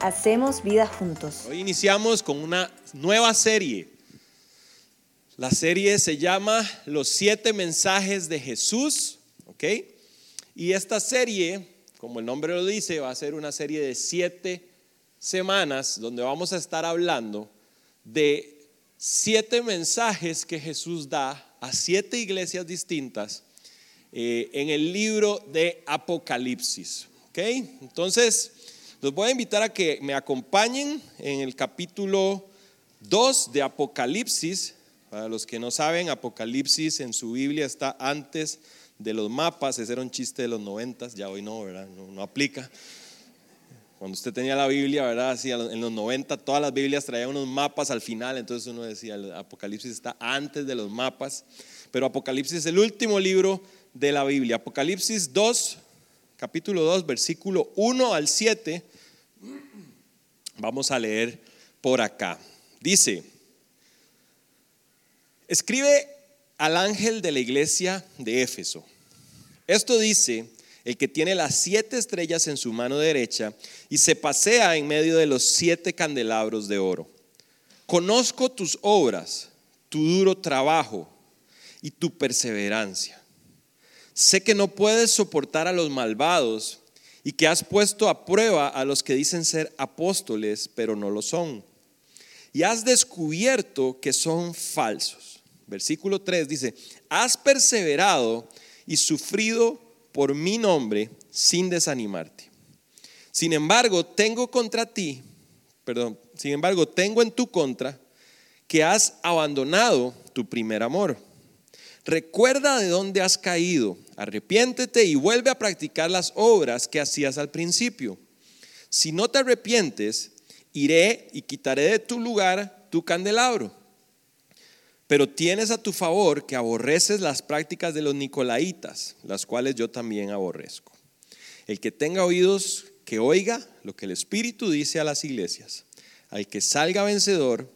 Hacemos vida juntos. Hoy iniciamos con una nueva serie. La serie se llama Los siete mensajes de Jesús, ¿ok? Y esta serie, como el nombre lo dice, va a ser una serie de siete semanas donde vamos a estar hablando de siete mensajes que Jesús da a siete iglesias distintas eh, en el libro de Apocalipsis. ¿Ok? Entonces, los voy a invitar a que me acompañen en el capítulo 2 de Apocalipsis. Para los que no saben, Apocalipsis en su Biblia está antes de los mapas. Ese era un chiste de los noventas, ya hoy no, ¿verdad? No, aplica. Cuando usted tenía la Biblia, ¿verdad? Así, en los 90 todas las Biblias traían unos mapas al final, entonces uno decía, el Apocalipsis está antes de los mapas, pero Apocalipsis es el último libro de la Biblia. Apocalipsis 2, capítulo 2, versículo 1 al 7. Vamos a leer por acá. Dice, escribe al ángel de la iglesia de Éfeso. Esto dice el que tiene las siete estrellas en su mano derecha y se pasea en medio de los siete candelabros de oro. Conozco tus obras, tu duro trabajo y tu perseverancia Sé que no puedes soportar a los malvados y que has puesto a prueba a los que dicen ser apóstoles, pero no lo son. Y has descubierto que son falsos. Versículo 3 dice, has perseverado y sufrido por mi nombre sin desanimarte. Sin embargo, tengo contra ti, perdón, sin embargo, tengo en tu contra que has abandonado tu primer amor. Recuerda de dónde has caído, arrepiéntete y vuelve a practicar las obras que hacías al principio. Si no te arrepientes, iré y quitaré de tu lugar tu candelabro. Pero tienes a tu favor que aborreces las prácticas de los nicolaitas, las cuales yo también aborrezco. El que tenga oídos, que oiga lo que el Espíritu dice a las iglesias. Al que salga vencedor,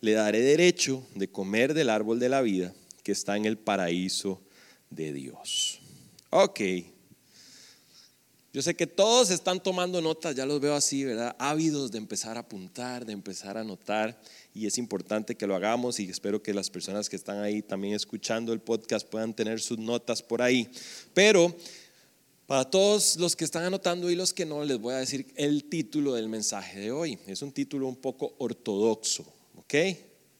le daré derecho de comer del árbol de la vida que está en el paraíso de Dios. Ok. Yo sé que todos están tomando notas, ya los veo así, ¿verdad? Ávidos de empezar a apuntar, de empezar a anotar, y es importante que lo hagamos y espero que las personas que están ahí también escuchando el podcast puedan tener sus notas por ahí. Pero para todos los que están anotando y los que no, les voy a decir el título del mensaje de hoy. Es un título un poco ortodoxo, ¿ok?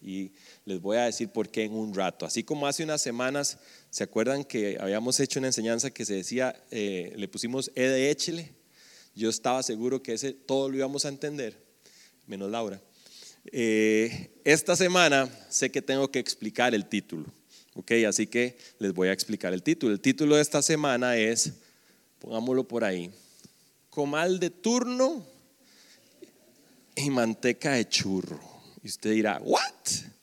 Y les voy a decir por qué en un rato. Así como hace unas semanas, ¿se acuerdan que habíamos hecho una enseñanza que se decía, eh, le pusimos E de échele? Yo estaba seguro que ese todo lo íbamos a entender, menos Laura. Eh, esta semana sé que tengo que explicar el título, ¿ok? Así que les voy a explicar el título. El título de esta semana es, pongámoslo por ahí, comal de turno y manteca de churro. Y usted dirá, ¿what?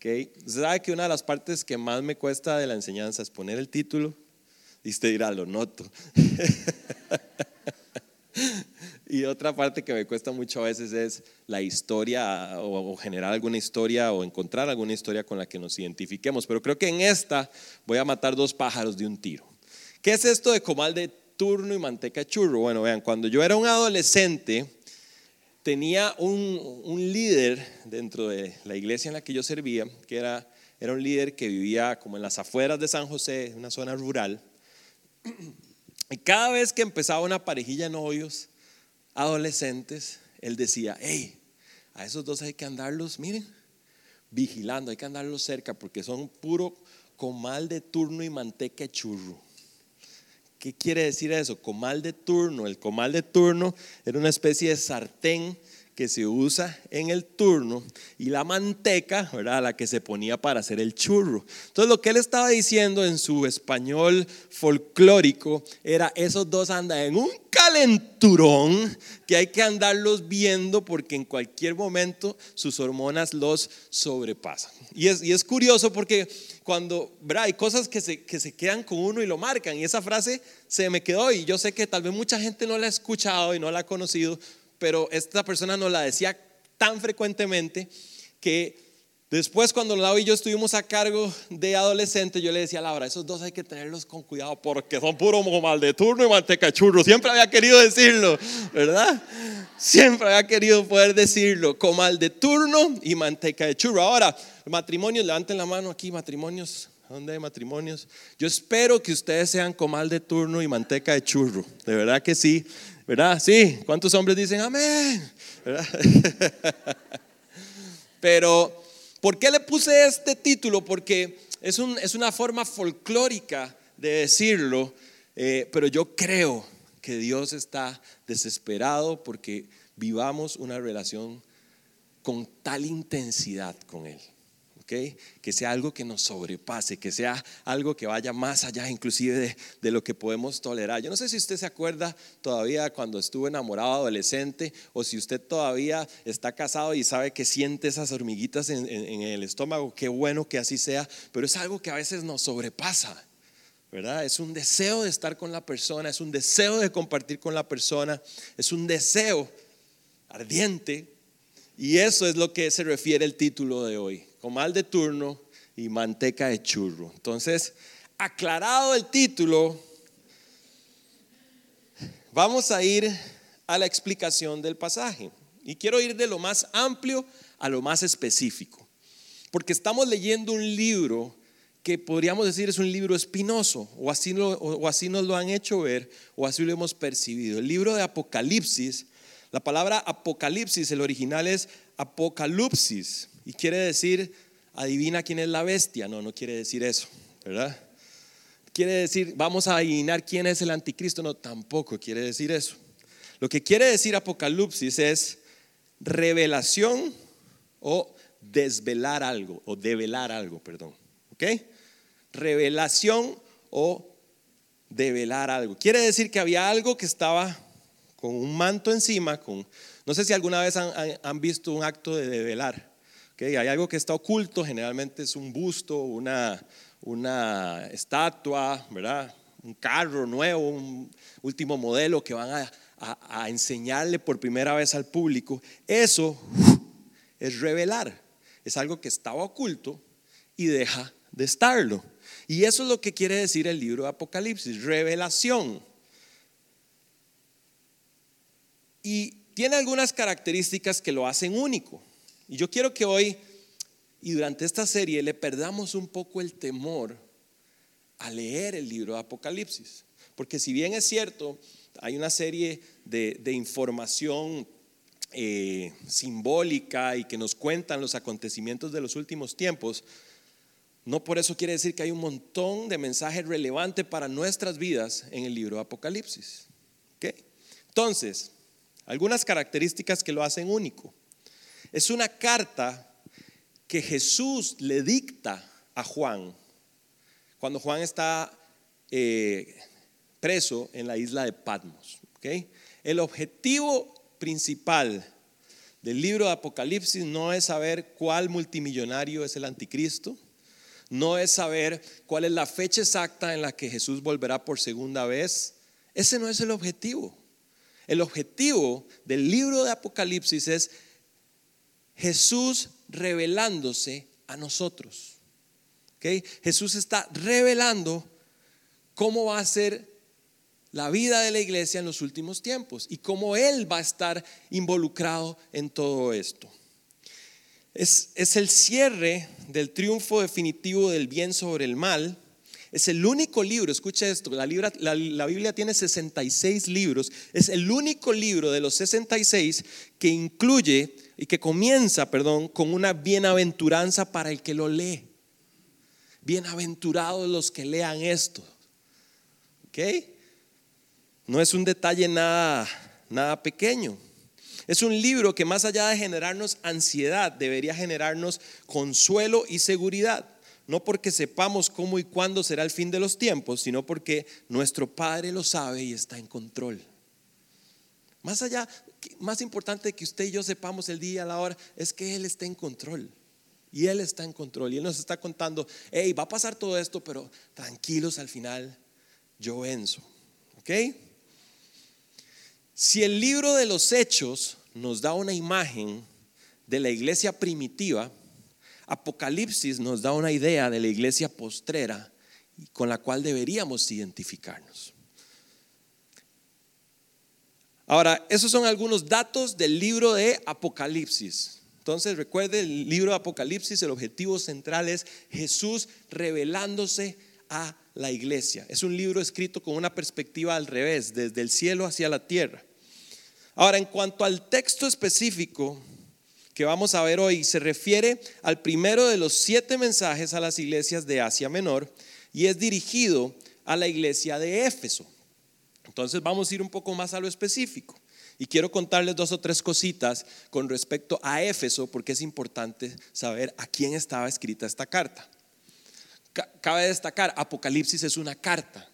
Okay. ¿Sabe que una de las partes que más me cuesta de la enseñanza es poner el título? Y usted dirá, lo noto. y otra parte que me cuesta mucho a veces es la historia o, generar alguna historia o encontrar alguna historia con la que nos identifiquemos. Pero creo que en esta voy a matar dos pájaros de un tiro. ¿Qué es esto de comal de turno y manteca churro? Bueno, vean, cuando yo era un adolescente, tenía un, líder dentro de la iglesia en la que yo servía, que era, era un líder que vivía como en las afueras de San José, una zona rural. Y cada vez que empezaba una parejilla de novios, adolescentes, él decía, hey, a esos dos hay que andarlos, miren, vigilando, hay que andarlos cerca porque son puro comal de turno y manteca churro. ¿Qué quiere decir eso? Comal de turno. El comal de turno era una especie de sartén que se usa en el turno y la manteca, ¿verdad? La que se ponía para hacer el churro. Entonces lo que él estaba diciendo en su español folclórico era esos dos andan en un calenturón que hay que andarlos viendo porque en cualquier momento sus hormonas los sobrepasan. Y es, y es curioso porque cuando, Hay cosas que se, que se quedan con uno y lo marcan. Y esa frase se me quedó y yo sé que tal vez mucha gente no la ha escuchado y no la ha conocido, pero esta persona nos la decía tan frecuentemente que Después, cuando Lau y yo estuvimos a cargo de adolescentes, yo le decía a Laura, esos dos hay que tenerlos con cuidado porque son puro mal de turno y manteca churro. Siempre había querido decirlo, ¿verdad? Siempre había querido poder decirlo, comal de turno y manteca de churro. Ahora, matrimonios, levanten la mano aquí, matrimonios. ¿Dónde hay matrimonios? Yo espero que ustedes sean comal de turno y manteca de churro. De verdad que sí. ¿Verdad? Sí. ¿Cuántos hombres dicen amén? Pero ¿Por qué le puse este título? Porque es, una forma folclórica de decirlo, eh, pero yo creo que Dios está desesperado porque vivamos una relación con tal intensidad con Él. Que sea algo que nos sobrepase, que sea algo que vaya más allá inclusive de, lo que podemos tolerar. Yo no sé si usted se acuerda todavía cuando estuvo enamorado adolescente o si usted todavía está casado y sabe que siente esas hormiguitas en, en el estómago, qué bueno que así sea, pero es algo que a veces nos sobrepasa. ¿verdad? Es un deseo de estar con la persona, es un deseo de compartir con la persona, es un deseo ardiente. Y eso es lo que se refiere el título de hoy comal de turno y manteca de churro. Entonces, aclarado el título, vamos a ir a la explicación del pasaje. Y quiero ir de lo más amplio a lo más específico. Porque estamos leyendo un libro que podríamos decir es un libro espinoso, o así, o así nos lo han hecho ver, o así lo hemos percibido. El libro de Apocalipsis, la palabra Apocalipsis, el original es Apocalipsis, y quiere decir, adivina quién es la bestia. No, no quiere decir eso, ¿verdad? Quiere decir, vamos a adivinar quién es el anticristo. No, tampoco quiere decir eso. Lo que quiere decir Apocalipsis es revelación o desvelar algo, o develar algo, perdón. ¿Ok? Revelación o develar algo. Quiere decir que había algo que estaba con un manto encima, no sé si alguna vez han, han visto un acto de develar. Hay algo que está oculto, generalmente es un busto, una, estatua, un carro nuevo, un último modelo que van a, a, enseñarle por primera vez al público. Eso es revelar, es algo que estaba oculto y deja de estarlo. Y eso es lo que quiere decir el libro de Apocalipsis, revelación. Y tiene algunas características que lo hacen único. Y yo quiero que hoy y durante esta serie le perdamos un poco el temor a leer el libro de Apocalipsis. Porque si bien es cierto, hay una serie de, información eh, simbólica y que nos cuentan los acontecimientos de los últimos tiempos, no por eso quiere decir que hay un montón de mensajes relevantes para nuestras vidas en el libro de Apocalipsis. Entonces, algunas características que lo hacen único. Es una carta que Jesús le dicta a Juan cuando Juan está eh, preso en la isla de Patmos. El objetivo principal del libro de Apocalipsis no es saber cuál multimillonario es el anticristo, no es saber cuál es la fecha exacta en la que Jesús volverá por segunda vez. Ese no es el objetivo. El objetivo del libro de Apocalipsis es Jesús revelándose a nosotros. Jesús está revelando cómo va a ser la vida de la iglesia en los últimos tiempos y cómo Él va a estar involucrado en todo esto. Es, es el cierre del triunfo definitivo del bien sobre el mal es el único libro, escucha esto, la, la, Biblia tiene 66 libros, es el único libro de los 66 que incluye y que comienza, perdón, con una bienaventuranza para el que lo lee. Bienaventurados los que lean esto. ¿Ok? No es un detalle nada, nada pequeño. Es un libro que más allá de generarnos ansiedad, debería generarnos consuelo y seguridad no porque sepamos cómo y cuándo será el fin de los tiempos, sino porque nuestro Padre lo sabe y está en control. Más allá, más importante que usted y yo sepamos el día, la hora, es que Él está en control. Y Él está en control. Y Él nos está contando, hey, va a pasar todo esto, pero tranquilos al final, yo venzo. ¿Ok? Si el libro de los hechos nos da una imagen de la iglesia primitiva, Apocalipsis nos da una idea de la iglesia postrera con la cual deberíamos identificarnos. Ahora, esos son algunos datos del libro de Apocalipsis. Entonces, recuerde el libro de Apocalipsis, el objetivo central es Jesús revelándose a la iglesia. Es un libro escrito con una perspectiva al revés, desde el cielo hacia la tierra. Ahora, en cuanto al texto específico que vamos a ver hoy, se refiere al primero de los siete mensajes a las iglesias de Asia Menor y es dirigido a la iglesia de Éfeso. Entonces vamos a ir un poco más a lo específico. Y quiero contarles dos o tres cositas con respecto a Éfeso, porque es importante saber a quién estaba escrita esta carta. Cabe destacar, Apocalipsis es una carta.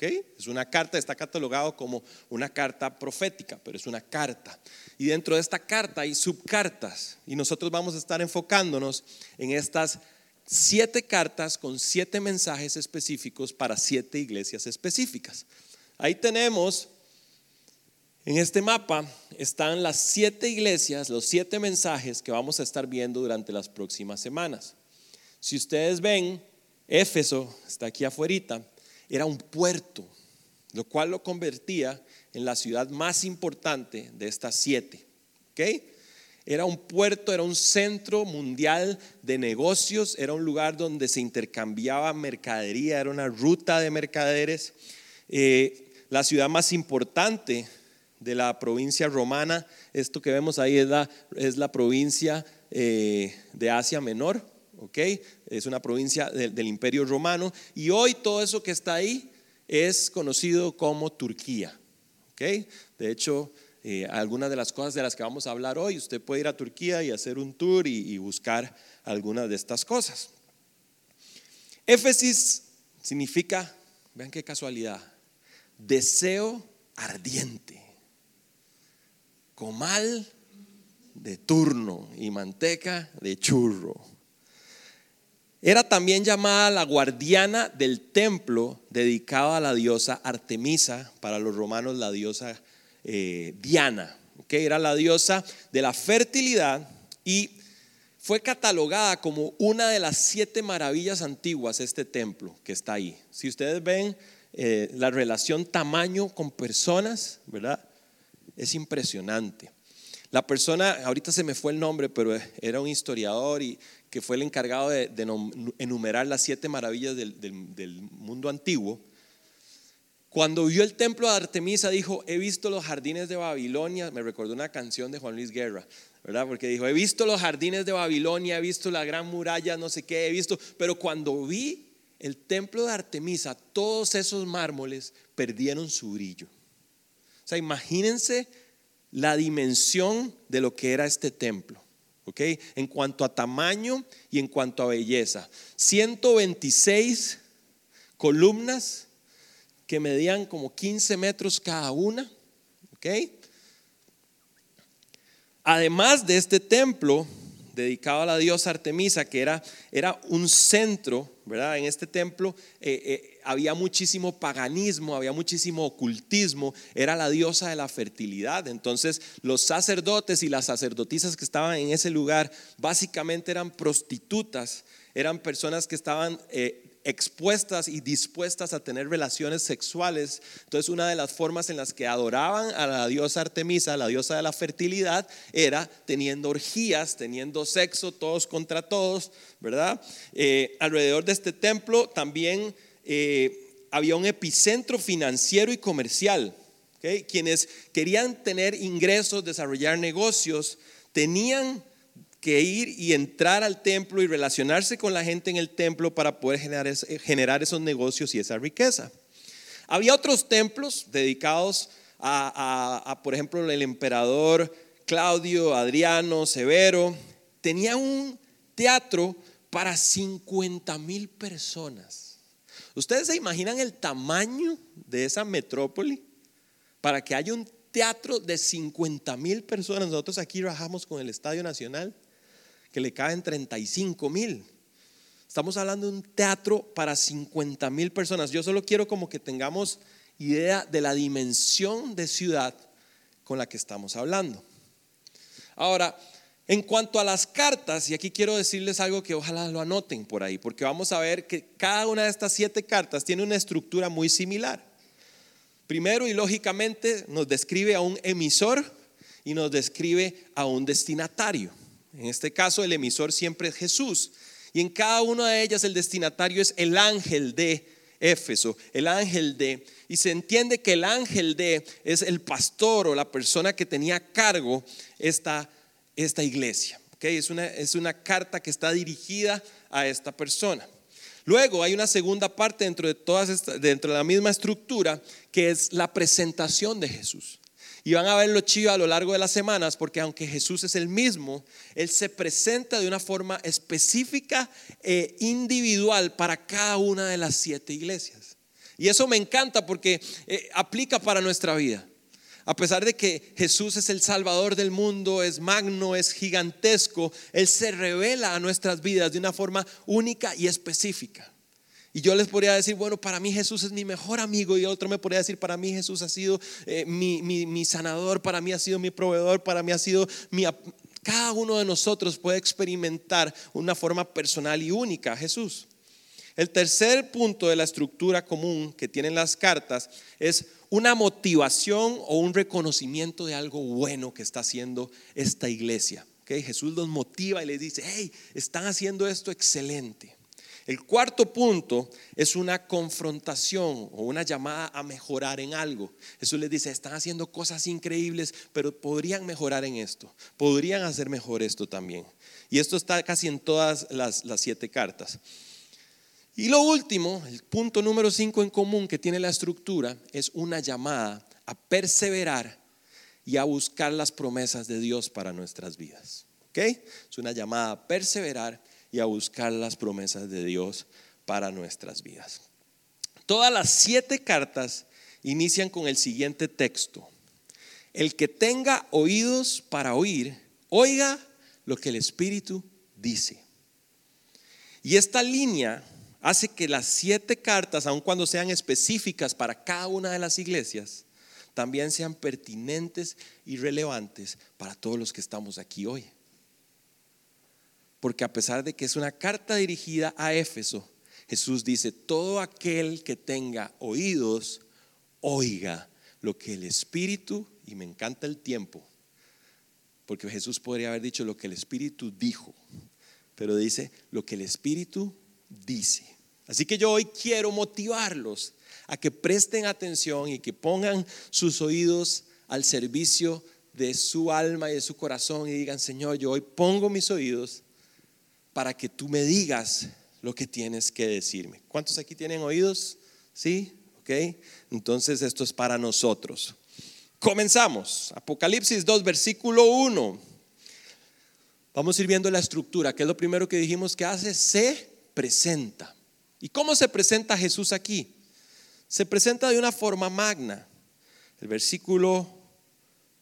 Es una carta, está catalogado como una carta profética, pero es una carta. Y dentro de esta carta hay subcartas. Y nosotros vamos a estar enfocándonos en estas siete cartas con siete mensajes específicos para siete iglesias específicas. Ahí tenemos, en este mapa, están las siete iglesias, los siete mensajes que vamos a estar viendo durante las próximas semanas. Si ustedes ven, Éfeso está aquí afuera, era un puerto, lo cual lo convertía en la ciudad más importante de estas siete. ¿ok? Era un puerto, era un centro mundial de negocios, era un lugar donde se intercambiaba mercadería, era una ruta de mercaderes. Eh, la ciudad más importante de la provincia romana, esto que vemos ahí es la, es la provincia eh, de Asia Menor, ¿ok? Es una provincia del imperio romano y hoy todo eso que está ahí es conocido como Turquía, ¿ok? De hecho, eh, algunas de las cosas de las que vamos a hablar hoy. Usted puede ir a Turquía y hacer un tour y, buscar algunas de estas cosas. Éfesis significa, vean qué casualidad, deseo ardiente, comal de turno y manteca de churro. Era también llamada la guardiana del templo dedicado a la diosa Artemisa, para los romanos la diosa eh, Diana, que era la diosa de la fertilidad y fue catalogada como una de las siete maravillas antiguas este templo que está ahí. Si ustedes ven eh, la relación tamaño con personas, ¿verdad? Es impresionante. La persona, ahorita se me fue el nombre, pero era un historiador y que fue el encargado de, enumerar las siete maravillas del mundo antiguo. Cuando vio el templo de Artemisa, dijo, he visto los jardines de Babilonia. Me recordó una canción de Juan Luis Guerra, ¿verdad? Porque dijo, he visto los jardines de Babilonia, he visto la gran muralla, no sé qué, he visto. Pero cuando vi el templo de Artemisa, todos esos mármoles perdieron su brillo. O sea, imagínense la dimensión de lo que era este templo. ¿ok? En cuanto a tamaño y en cuanto a belleza. 126 columnas que medían como 15 metros cada una. ¿ok? Además de este templo dedicado a la diosa Artemisa, que era, era un centro, ¿verdad? En este templo eh, eh, había muchísimo paganismo, había muchísimo ocultismo, era la diosa de la fertilidad. Entonces los sacerdotes y las sacerdotisas que estaban en ese lugar básicamente eran prostitutas, eran personas que estaban eh, expuestas y dispuestas a tener relaciones sexuales. Entonces una de las formas en las que adoraban a la diosa Artemisa, la diosa de la fertilidad, era teniendo orgías, teniendo sexo todos contra todos, ¿verdad? Eh, alrededor de este templo también eh, había un epicentro financiero y comercial. Quienes querían tener ingresos, desarrollar negocios, tenían que ir y entrar al templo y relacionarse con la gente en el templo para poder generar, esos negocios y esa riqueza. Había otros templos dedicados a, por ejemplo, el emperador Claudio, Adriano, Severo. Tenía un teatro para 50 mil personas. ¿Ustedes se imaginan el tamaño de esa metrópoli para que haya un teatro de 50 mil personas? Nosotros aquí trabajamos con el Estadio Nacional que le caen 35 mil. Estamos hablando de un teatro para 50 mil personas. Yo solo quiero como que tengamos idea de la dimensión de ciudad con la que estamos hablando. Ahora, En cuanto a las cartas, y aquí quiero decirles algo que ojalá lo anoten por ahí, porque vamos a ver que cada una de estas siete cartas tiene una estructura muy similar. Primero y lógicamente nos describe a un emisor y nos describe a un destinatario. En este caso el emisor siempre es Jesús. Y en cada una de ellas el destinatario es el ángel de Éfeso, el ángel de, y se entiende que el ángel de es el pastor o la persona que tenía cargo esta, esta iglesia. ¿okay? Es, una, es una carta que está dirigida a esta persona. Luego hay una segunda parte dentro de, todas dentro de la misma estructura que es la presentación de Jesús. Y van a verlo chido a lo largo de las semanas porque aunque Jesús es el mismo, Él se presenta de una forma específica e individual para cada una de las siete iglesias. Y eso me encanta porque eh, aplica para nuestra vida. A pesar de que Jesús es el Salvador del mundo, es magno, es gigantesco, Él se revela a nuestras vidas de una forma única y específica. Y yo les podría decir, bueno, para mí Jesús es mi mejor amigo y otro me podría decir, para mí Jesús ha sido eh, mi, mi, sanador, para mí ha sido mi proveedor, para mí ha sido mi... Cada uno de nosotros puede experimentar una forma personal y única a Jesús. El tercer punto de la estructura común que tienen las cartas es una motivación o un reconocimiento de algo bueno que está haciendo esta iglesia. ¿Okay? Jesús los motiva y les dice, hey, están haciendo esto excelente. El cuarto punto es una confrontación o una llamada a mejorar en algo. Jesús les dice, están haciendo cosas increíbles, pero podrían mejorar en esto, podrían hacer mejor esto también. Y esto está casi en todas las, siete cartas. Y lo último, el punto número cinco en común que tiene la estructura es una llamada a perseverar y a buscar las promesas de Dios para nuestras vidas. ¿Ok? Es una llamada a perseverar y a buscar las promesas de Dios para nuestras vidas. Todas las siete cartas inician con el siguiente texto. El que tenga oídos para oír, oiga lo que el Espíritu dice. Y esta línea hace que las siete cartas, aun cuando sean específicas para cada una de las iglesias, también sean pertinentes y relevantes para todos los que estamos aquí hoy. Porque a pesar de que es una carta dirigida a Éfeso, Jesús dice, todo aquel que tenga oídos, oiga lo que el Espíritu, y me encanta el tiempo, porque Jesús podría haber dicho lo que el Espíritu dijo, pero dice lo que el Espíritu dice. Así que yo hoy quiero motivarlos a que presten atención y que pongan sus oídos al servicio de su alma y de su corazón y digan, Señor, yo hoy pongo mis oídos para que tú me digas lo que tienes que decirme. ¿Cuántos aquí tienen oídos? ¿Sí? ¿Ok? Entonces esto es para nosotros. Comenzamos. Apocalipsis 2, versículo 1. Vamos a ir viendo la estructura, que es lo primero que dijimos que hace, se presenta. ¿Y cómo se presenta Jesús aquí? Se presenta de una forma magna. El versículo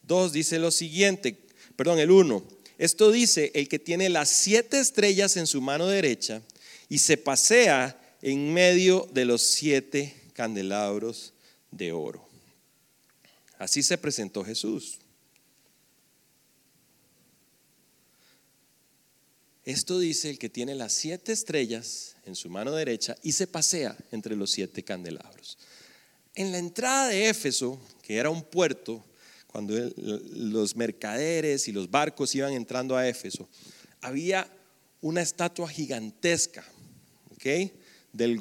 2 dice lo siguiente, perdón, el 1. Esto dice el que tiene las siete estrellas en su mano derecha y se pasea en medio de los siete candelabros de oro. Así se presentó Jesús. Esto dice el que tiene las siete estrellas en su mano derecha y se pasea entre los siete candelabros. En la entrada de Éfeso, que era un puerto, cuando los mercaderes y los barcos iban entrando a Éfeso, había una estatua gigantesca del,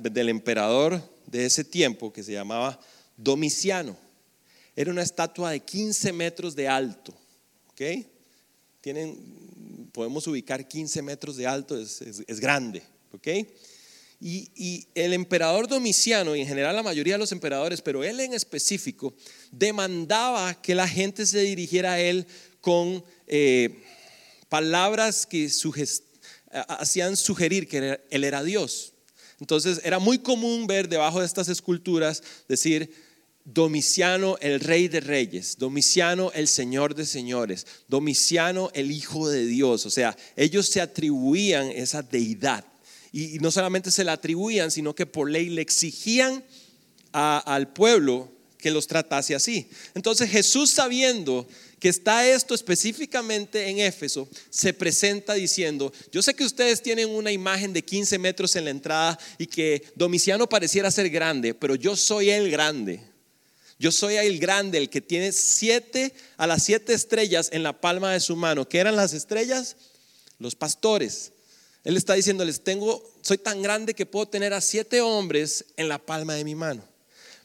del emperador de ese tiempo que se llamaba Domiciano. Era una estatua de 15 metros de alto. Tienen, podemos ubicar 15 metros de alto, es, es grande. ¿okay? Y, el emperador Domiciano, y en general la mayoría de los emperadores, pero él en específico, demandaba que la gente se dirigiera a él con eh, palabras que hacían sugerir que él era Dios. Entonces era muy común ver debajo de estas esculturas decir, Domiciano el rey de reyes, Domiciano el señor de señores, Domiciano el hijo de Dios. O sea, ellos se atribuían esa deidad. Y, no solamente se la atribuían, sino que por ley le exigían al pueblo que los tratase así. Entonces Jesús sabiendo que está esto específicamente en Éfeso, se presenta diciendo, yo sé que ustedes tienen una imagen de 15 metros en la entrada y que Domiciano pareciera ser grande, pero yo soy el grande. Yo soy el grande, el que tiene siete a las siete estrellas en la palma de su mano. ¿Qué eran las estrellas? Los pastores. Él está diciéndoles, tengo, soy tan grande que puedo tener a siete hombres en la palma de mi mano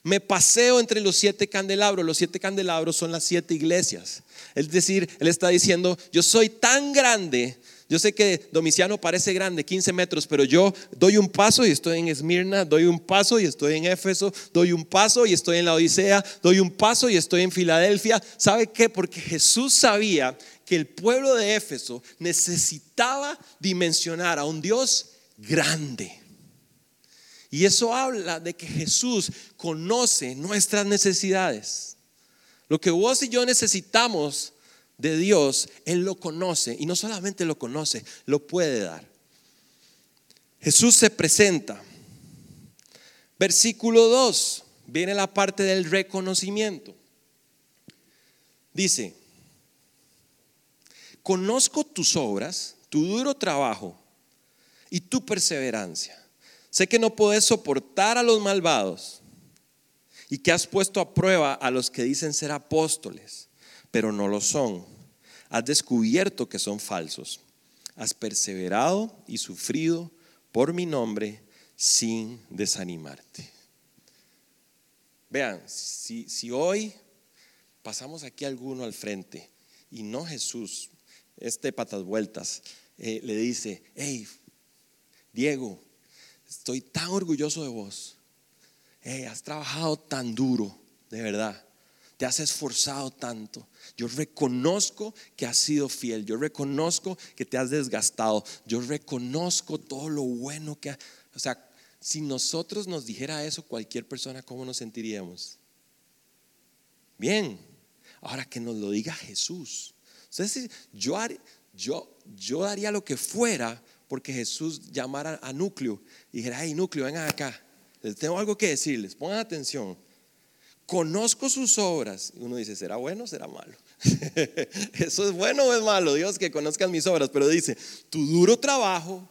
me paseo entre los siete candelabros. Los siete candelabros son las siete iglesias. Es decir, él está diciendo, yo soy tan grande. Yo sé que Domiciano parece grande, 15 metros, pero yo doy un paso y estoy en Esmirna, doy un paso y estoy en Éfeso, doy un paso y estoy en la Odisea, doy un paso y estoy en Filadelfia. ¿Sabe qué? Porque Jesús sabía que el pueblo de Éfeso necesitaba dimensionar a un Dios grande. Y eso habla de que Jesús conoce nuestras necesidades. Lo que vos y yo necesitamos de Dios, Él lo conoce. Y no solamente lo conoce, lo puede dar. Jesús se presenta. Versículo 2, viene la parte del reconocimiento. Dice, conozco tus obras, tu duro trabajo y tu perseverancia Sé que no puedes soportar a los malvados y que has puesto a prueba a los que dicen ser apóstoles, pero no lo son. Has descubierto que son falsos. Has perseverado y sufrido por mi nombre sin desanimarte. Vean, si, hoy pasamos aquí alguno al frente y no Jesús, este patas vueltas, eh, le dice, hey, Diego, estoy tan orgulloso de vos. has trabajado tan duro, de verdad. Te has esforzado tanto. Yo reconozco que has sido fiel. Yo reconozco que te has desgastado. Yo reconozco todo lo bueno que... Ha... O sea, si nosotros nos dijera eso cualquier persona, ¿cómo nos sentiríamos? Bien. Ahora que nos lo diga Jesús. Entonces, yo, yo, yo daría lo que fuera porque Jesús llamara a núcleo y dijera, hey núcleo, vengan acá, les tengo algo que decirles, pongan atención. Conozco sus obras. Uno dice, ¿será bueno o será malo? ¿Eso es bueno o es malo? Dios que conozcan mis obras, pero dice, tu duro trabajo,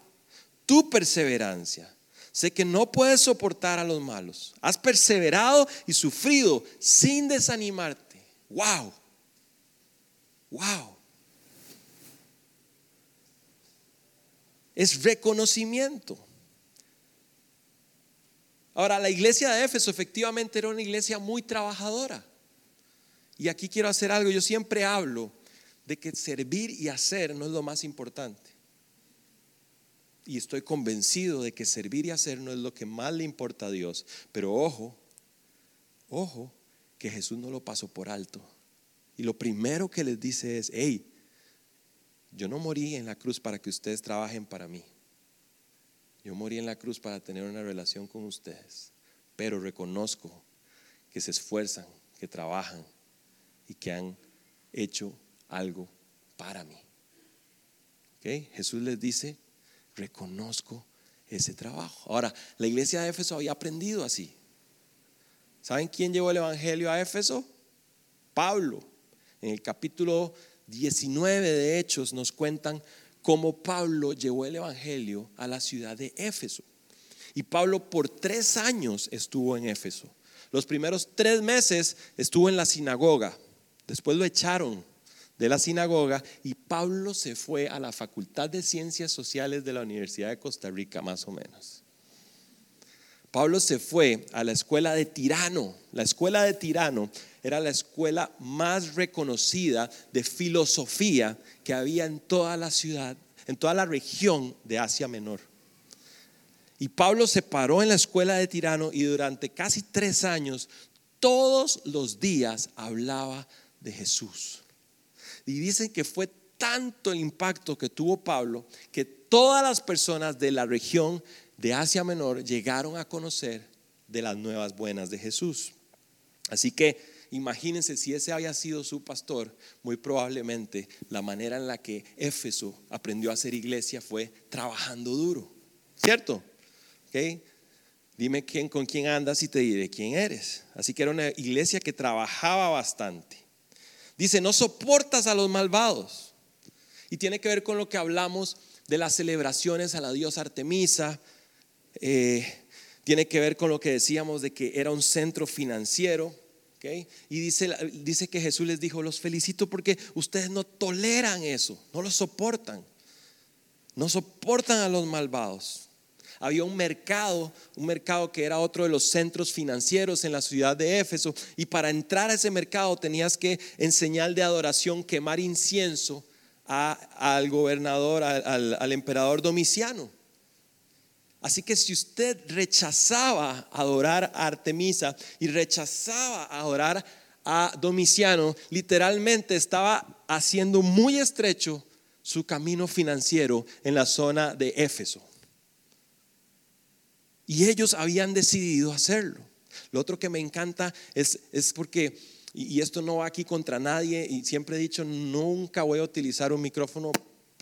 tu perseverancia. Sé que no puedes soportar a los malos. Has perseverado y sufrido sin desanimarte. ¡Wow! ¡Wow! Es reconocimiento. Ahora, la iglesia de Éfeso efectivamente era una iglesia muy trabajadora. Y aquí quiero hacer algo. Yo siempre hablo de que servir y hacer no es lo más importante. Y estoy convencido de que servir y hacer no es lo que más le importa a Dios. Pero ojo, ojo, que Jesús no lo pasó por alto. Y lo primero que les dice es, hey, yo no morí en la cruz para que ustedes trabajen para mí. Yo morí en la cruz para tener una relación con ustedes. Pero reconozco que se esfuerzan, que trabajan y que han hecho algo para mí. Jesús les dice, reconozco ese trabajo. Ahora, la iglesia de Éfeso había aprendido así. ¿Saben quién llevó el Evangelio a Éfeso? Pablo. En el capítulo 19 de Hechos nos cuentan cómo Pablo llevó el Evangelio a la ciudad de Éfeso. Y Pablo por tres años estuvo en Éfeso. Los primeros tres meses estuvo en la sinagoga. Después lo echaron de la sinagoga y Pablo se fue a la Facultad de Ciencias Sociales de la Universidad de Costa Rica, más o menos. Pablo se fue a la escuela de Tirano. La escuela de Tirano era la escuela más reconocida de filosofía que había en toda la ciudad, en toda la región de Asia Menor. Y Pablo se paró en la escuela de Tirano y durante casi tres años, todos los días hablaba de Jesús. Y dicen que fue tanto el impacto que tuvo Pablo que todas las personas de la región de Asia Menor llegaron a conocer de las nuevas buenas de Jesús. Así que Imagínense si ese había sido su pastor, muy probablemente la manera en la que Éfeso aprendió a hacer iglesia fue trabajando duro. ¿Cierto? Dime quién, con quién andas y te diré quién eres. Así que era una iglesia que trabajaba bastante. Dice, no soportas a los malvados. Y tiene que ver con lo que hablamos de las celebraciones a la diosa Artemisa. Eh, tiene que ver con lo que decíamos de que era un centro financiero. Y dice, dice que Jesús les dijo, los felicito porque ustedes no toleran eso, no lo soportan. No soportan a los malvados. Había un mercado, un mercado que era otro de los centros financieros en la ciudad de Éfeso. Y para entrar a ese mercado tenías que, en señal de adoración, quemar incienso al gobernador, al, al emperador Domiciano. Así que si usted rechazaba adorar a Artemisa y rechazaba adorar a Domiciano, literalmente estaba haciendo muy estrecho su camino financiero en la zona de Éfeso. Y ellos habían decidido hacerlo. Lo otro que me encanta es, es porque, y esto no va aquí contra nadie, y siempre he dicho, nunca voy a utilizar un micrófono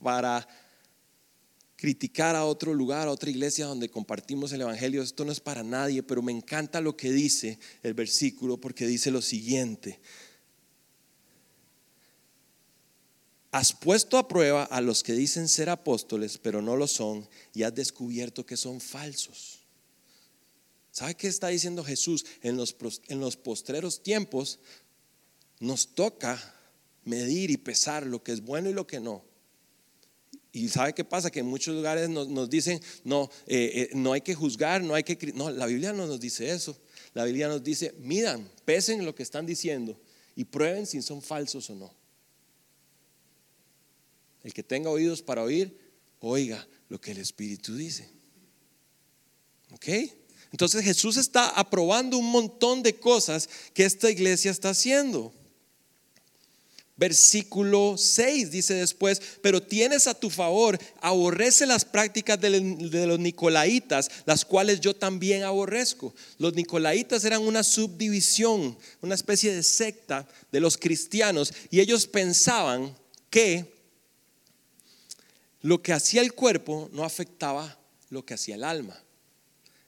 para criticar a otro lugar, a otra iglesia donde compartimos el Evangelio. Esto no es para nadie, pero me encanta lo que dice el versículo porque dice lo siguiente. Has puesto a prueba a los que dicen ser apóstoles, pero no lo son, y has descubierto que son falsos. ¿Sabe qué está diciendo Jesús? En los, en los postreros tiempos nos toca medir y pesar lo que es bueno y lo que no. Y sabe qué pasa? Que en muchos lugares nos, dicen, no, eh, eh, no hay que juzgar, no hay que... No, la Biblia no nos dice eso. La Biblia nos dice, midan, pesen lo que están diciendo y prueben si son falsos o no. El que tenga oídos para oír, oiga lo que el Espíritu dice. ¿Ok? Entonces Jesús está aprobando un montón de cosas que esta iglesia está haciendo. Versículo 6 dice después, pero tienes a tu favor, aborrece las prácticas de, los nicolaitas, las cuales yo también aborrezco. Los nicolaitas eran una subdivisión, una especie de secta de los cristianos, y ellos pensaban que lo que hacía el cuerpo no afectaba lo que hacía el alma.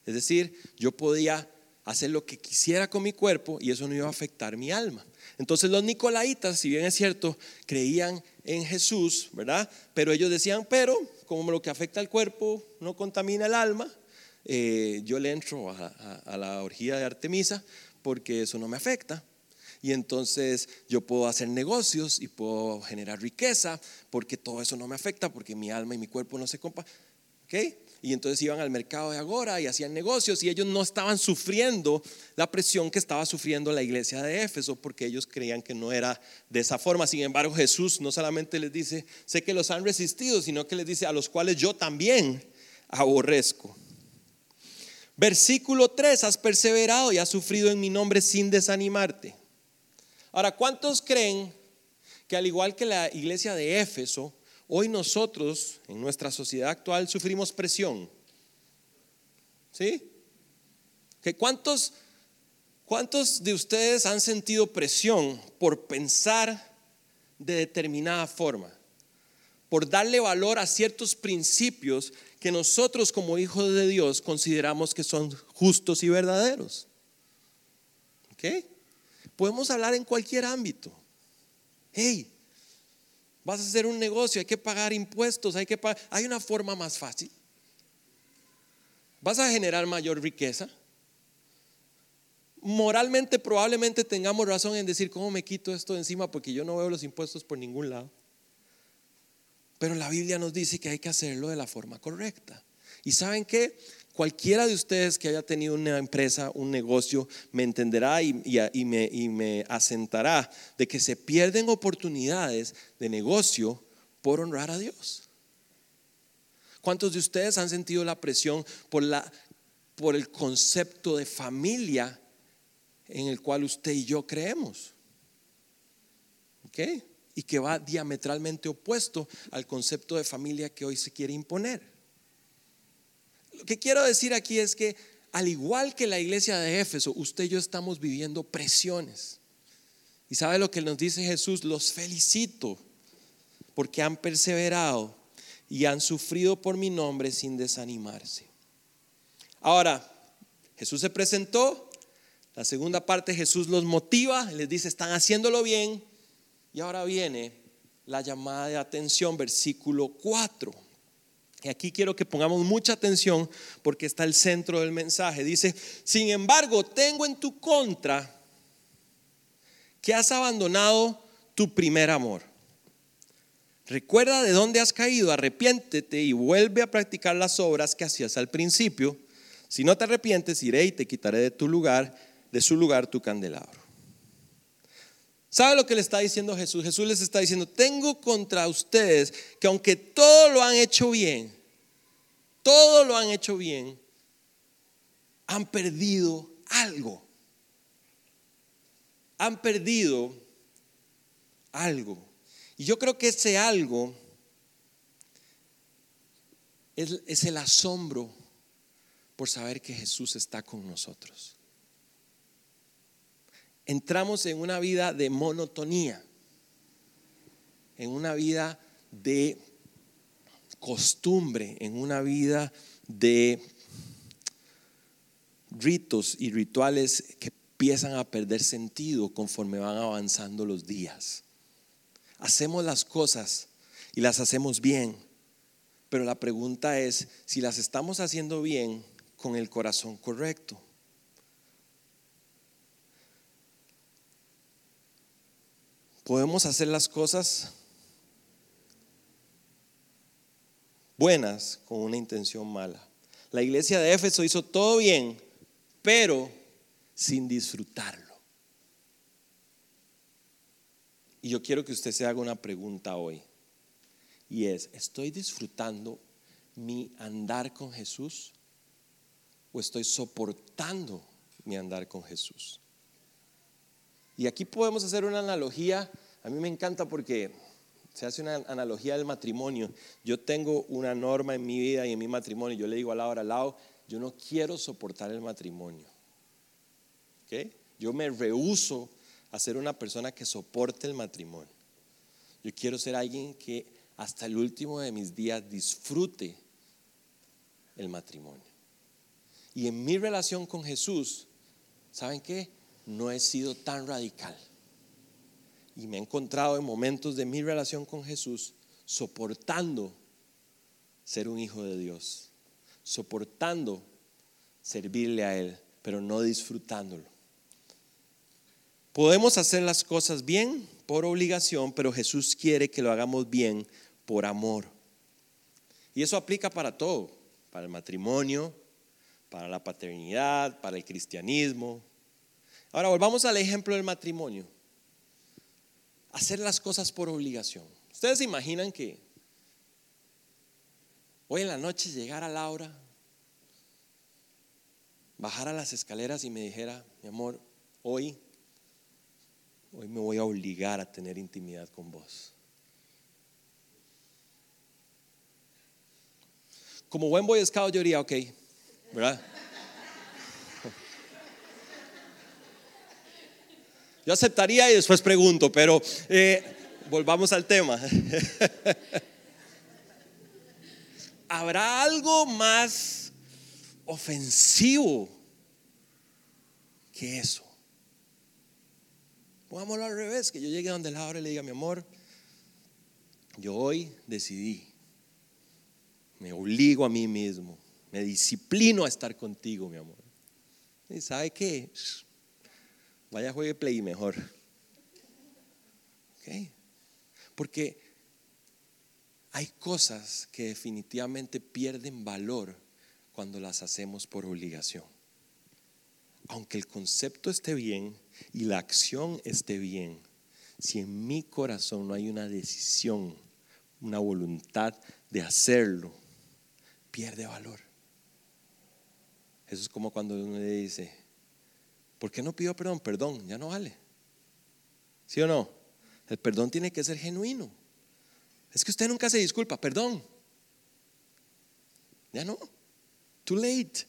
Es decir, yo podía hacer lo que quisiera con mi cuerpo y eso no iba a afectar mi alma. Entonces los nicolaitas, si bien es cierto, creían en Jesús, ¿verdad? Pero ellos decían, pero como lo que afecta al cuerpo no contamina el alma, eh, yo le entro a, la orgía de Artemisa porque eso no me afecta. Y entonces yo puedo hacer negocios y puedo generar riqueza porque todo eso no me afecta porque mi alma y mi cuerpo no se compa. ¿Ok? Y entonces iban al mercado de Agora y hacían negocios y ellos no estaban sufriendo la presión que estaba sufriendo la iglesia de Éfeso porque ellos creían que no era de esa forma. Sin embargo, Jesús no solamente les dice, sé que los han resistido, sino que les dice, a los cuales yo también aborrezco. Versículo 3, has perseverado y has sufrido en mi nombre sin desanimarte. Ahora, ¿cuántos creen que al igual que la iglesia de Éfeso, Hoy nosotros, en nuestra sociedad actual, sufrimos presión. ¿Sí? ¿Cuántos, ¿Cuántos de ustedes han sentido presión por pensar de determinada forma? Por darle valor a ciertos principios que nosotros como hijos de Dios consideramos que son justos y verdaderos. ¿Ok? Podemos hablar en cualquier ámbito. Hey, Vas a hacer un negocio, hay que pagar impuestos, hay que Hay una forma más fácil. Vas a generar mayor riqueza. Moralmente probablemente tengamos razón en decir, ¿cómo me quito esto de encima? Porque yo no veo los impuestos por ningún lado. Pero la Biblia nos dice que hay que hacerlo de la forma correcta. ¿Y saben qué? Cualquiera de ustedes que haya tenido una empresa, un negocio, me entenderá y, me, asentará de que se pierden oportunidades de negocio por honrar a Dios. ¿Cuántos de ustedes han sentido la presión por, por el concepto de familia en el cual usted y yo creemos? ¿Ok? Y que va diametralmente opuesto al concepto de familia que hoy se quiere imponer. Lo que quiero decir aquí es que al igual que la iglesia de Éfeso, usted y yo estamos viviendo presiones. Y sabe lo que nos dice Jesús, los felicito porque han perseverado y han sufrido por mi nombre sin desanimarse. Ahora, Jesús se presentó, la segunda parte Jesús los motiva, les dice, están haciéndolo bien, Y ahora viene la llamada de atención, versículo 4. Y aquí quiero que pongamos mucha atención porque está el centro del mensaje. Dice, sin embargo, tengo en tu contra que has abandonado tu primer amor. Recuerda de dónde has caído, arrepiéntete y vuelve a practicar las obras que hacías al principio. Si no te arrepientes, iré y te quitaré de tu lugar, de su lugar tu candelabro. ¿Sabe lo que le está diciendo Jesús? Jesús les está diciendo, tengo contra ustedes que aunque todo lo han hecho bien, todo lo han hecho bien, han perdido algo. Han perdido algo. Y yo creo que ese algo es, es el asombro por saber que Jesús está con nosotros entramos en una vida de monotonía, en una vida de costumbre, en una vida de ritos y rituales que empiezan a perder sentido conforme van avanzando los días. Hacemos las cosas y las hacemos bien, pero la pregunta es si las estamos haciendo bien con el corazón correcto. Podemos hacer las cosas buenas con una intención mala. La iglesia de Éfeso hizo todo bien, pero sin disfrutarlo. Y yo quiero que usted se haga una pregunta hoy. Y es, ¿estoy disfrutando mi andar con Jesús? ¿O estoy soportando mi andar con Jesús? Y aquí podemos hacer una analogía, a mí me encanta porque se hace una analogía del matrimonio. Yo tengo una norma en mi vida y en mi matrimonio, yo le digo a Laura, Lau, yo no quiero soportar el matrimonio. Yo me rehuso a ser una persona que soporte el matrimonio. Yo quiero ser alguien que hasta el último de mis días disfrute el matrimonio. Y en mi relación con Jesús, ¿saben qué? No he sido tan radical. Y me he encontrado en momentos de mi relación con Jesús soportando ser un hijo de Dios, soportando servirle a Él, pero no disfrutándolo. Podemos hacer las cosas bien por obligación, pero Jesús quiere que lo hagamos bien por amor. Y eso aplica para todo, para el matrimonio, para la paternidad, para el cristianismo, Ahora volvamos al ejemplo del matrimonio. Hacer las cosas por obligación. Ustedes se imaginan que hoy en la noche llegara Laura, bajara las escaleras y me dijera, mi amor, hoy, hoy me voy a obligar a tener intimidad con vos. Como buen boy scout yo diría, ok, ¿verdad? Yo aceptaría y después pregunto, pero eh, volvamos al tema. ¿Habrá algo más ofensivo que eso? Pongámoslo al revés, que yo llegue donde Laura y le diga, mi amor, yo hoy decidí, me obligo a mí mismo, me disciplino a estar contigo, mi amor. ¿Y sabe qué? Vaya juegue play mejor. Porque hay cosas que definitivamente pierden valor cuando las hacemos por obligación. Aunque el concepto esté bien y la acción esté bien, si en mi corazón no hay una decisión, una voluntad de hacerlo, pierde valor. Eso es como cuando uno le dice, ¿Por qué no pido perdón? Perdón, ya no vale. ¿Sí o no? El perdón tiene que ser genuino. Es que usted nunca se disculpa, perdón. Ya no. Too late.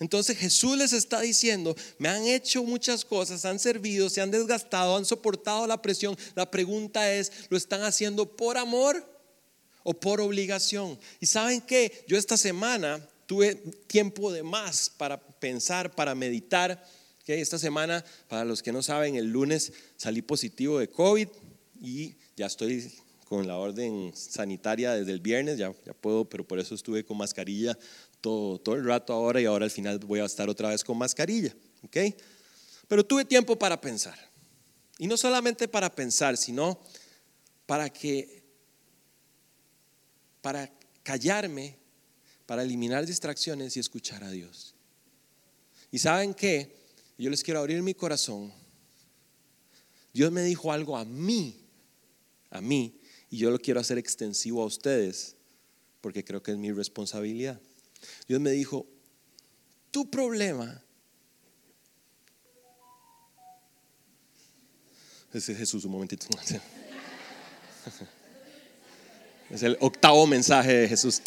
Entonces Jesús les está diciendo, me han hecho muchas cosas, han servido, se han desgastado, han soportado la presión. La pregunta es, ¿lo están haciendo por amor o por obligación? Y saben qué, yo esta semana tuve tiempo de más para pensar, para meditar esta semana, para los que no saben, el lunes salí positivo de COVID y ya estoy con la orden sanitaria desde el viernes, ya, ya puedo, pero por eso estuve con mascarilla todo, todo el rato ahora y ahora al final voy a estar otra vez con mascarilla. ¿ok? Pero tuve tiempo para pensar. Y no solamente para pensar, sino para que, para callarme, para eliminar distracciones y escuchar a Dios. Y saben qué, yo les quiero abrir mi corazón. Dios me dijo algo a mí, a mí, y yo lo quiero hacer extensivo a ustedes, porque creo que es mi responsabilidad. Dios me dijo, tu problema Ese es Jesús, un momentito. Es el octavo mensaje de Jesús.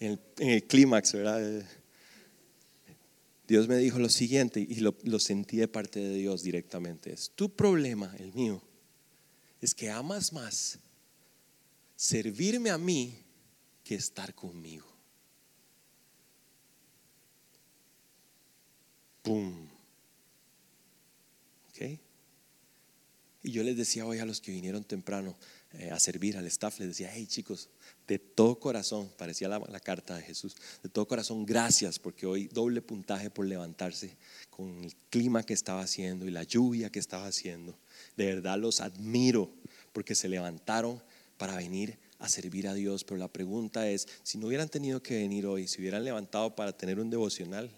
En el, clímax, ¿verdad? Dios me dijo lo siguiente y lo, lo sentí de parte de Dios directamente. Es tu problema, el mío, es que amas más servirme a mí que estar conmigo. ¡Pum! Y yo les decía hoy a los que vinieron temprano eh, a servir al staff, les decía, hey chicos, de todo corazón, parecía la, carta de Jesús, de todo corazón, gracias, porque hoy doble puntaje por levantarse con el clima que estaba haciendo y la lluvia que estaba haciendo. De verdad los admiro porque se levantaron para venir a servir a Dios, pero la pregunta es, si no hubieran tenido que venir hoy, si hubieran levantado para tener un devocional,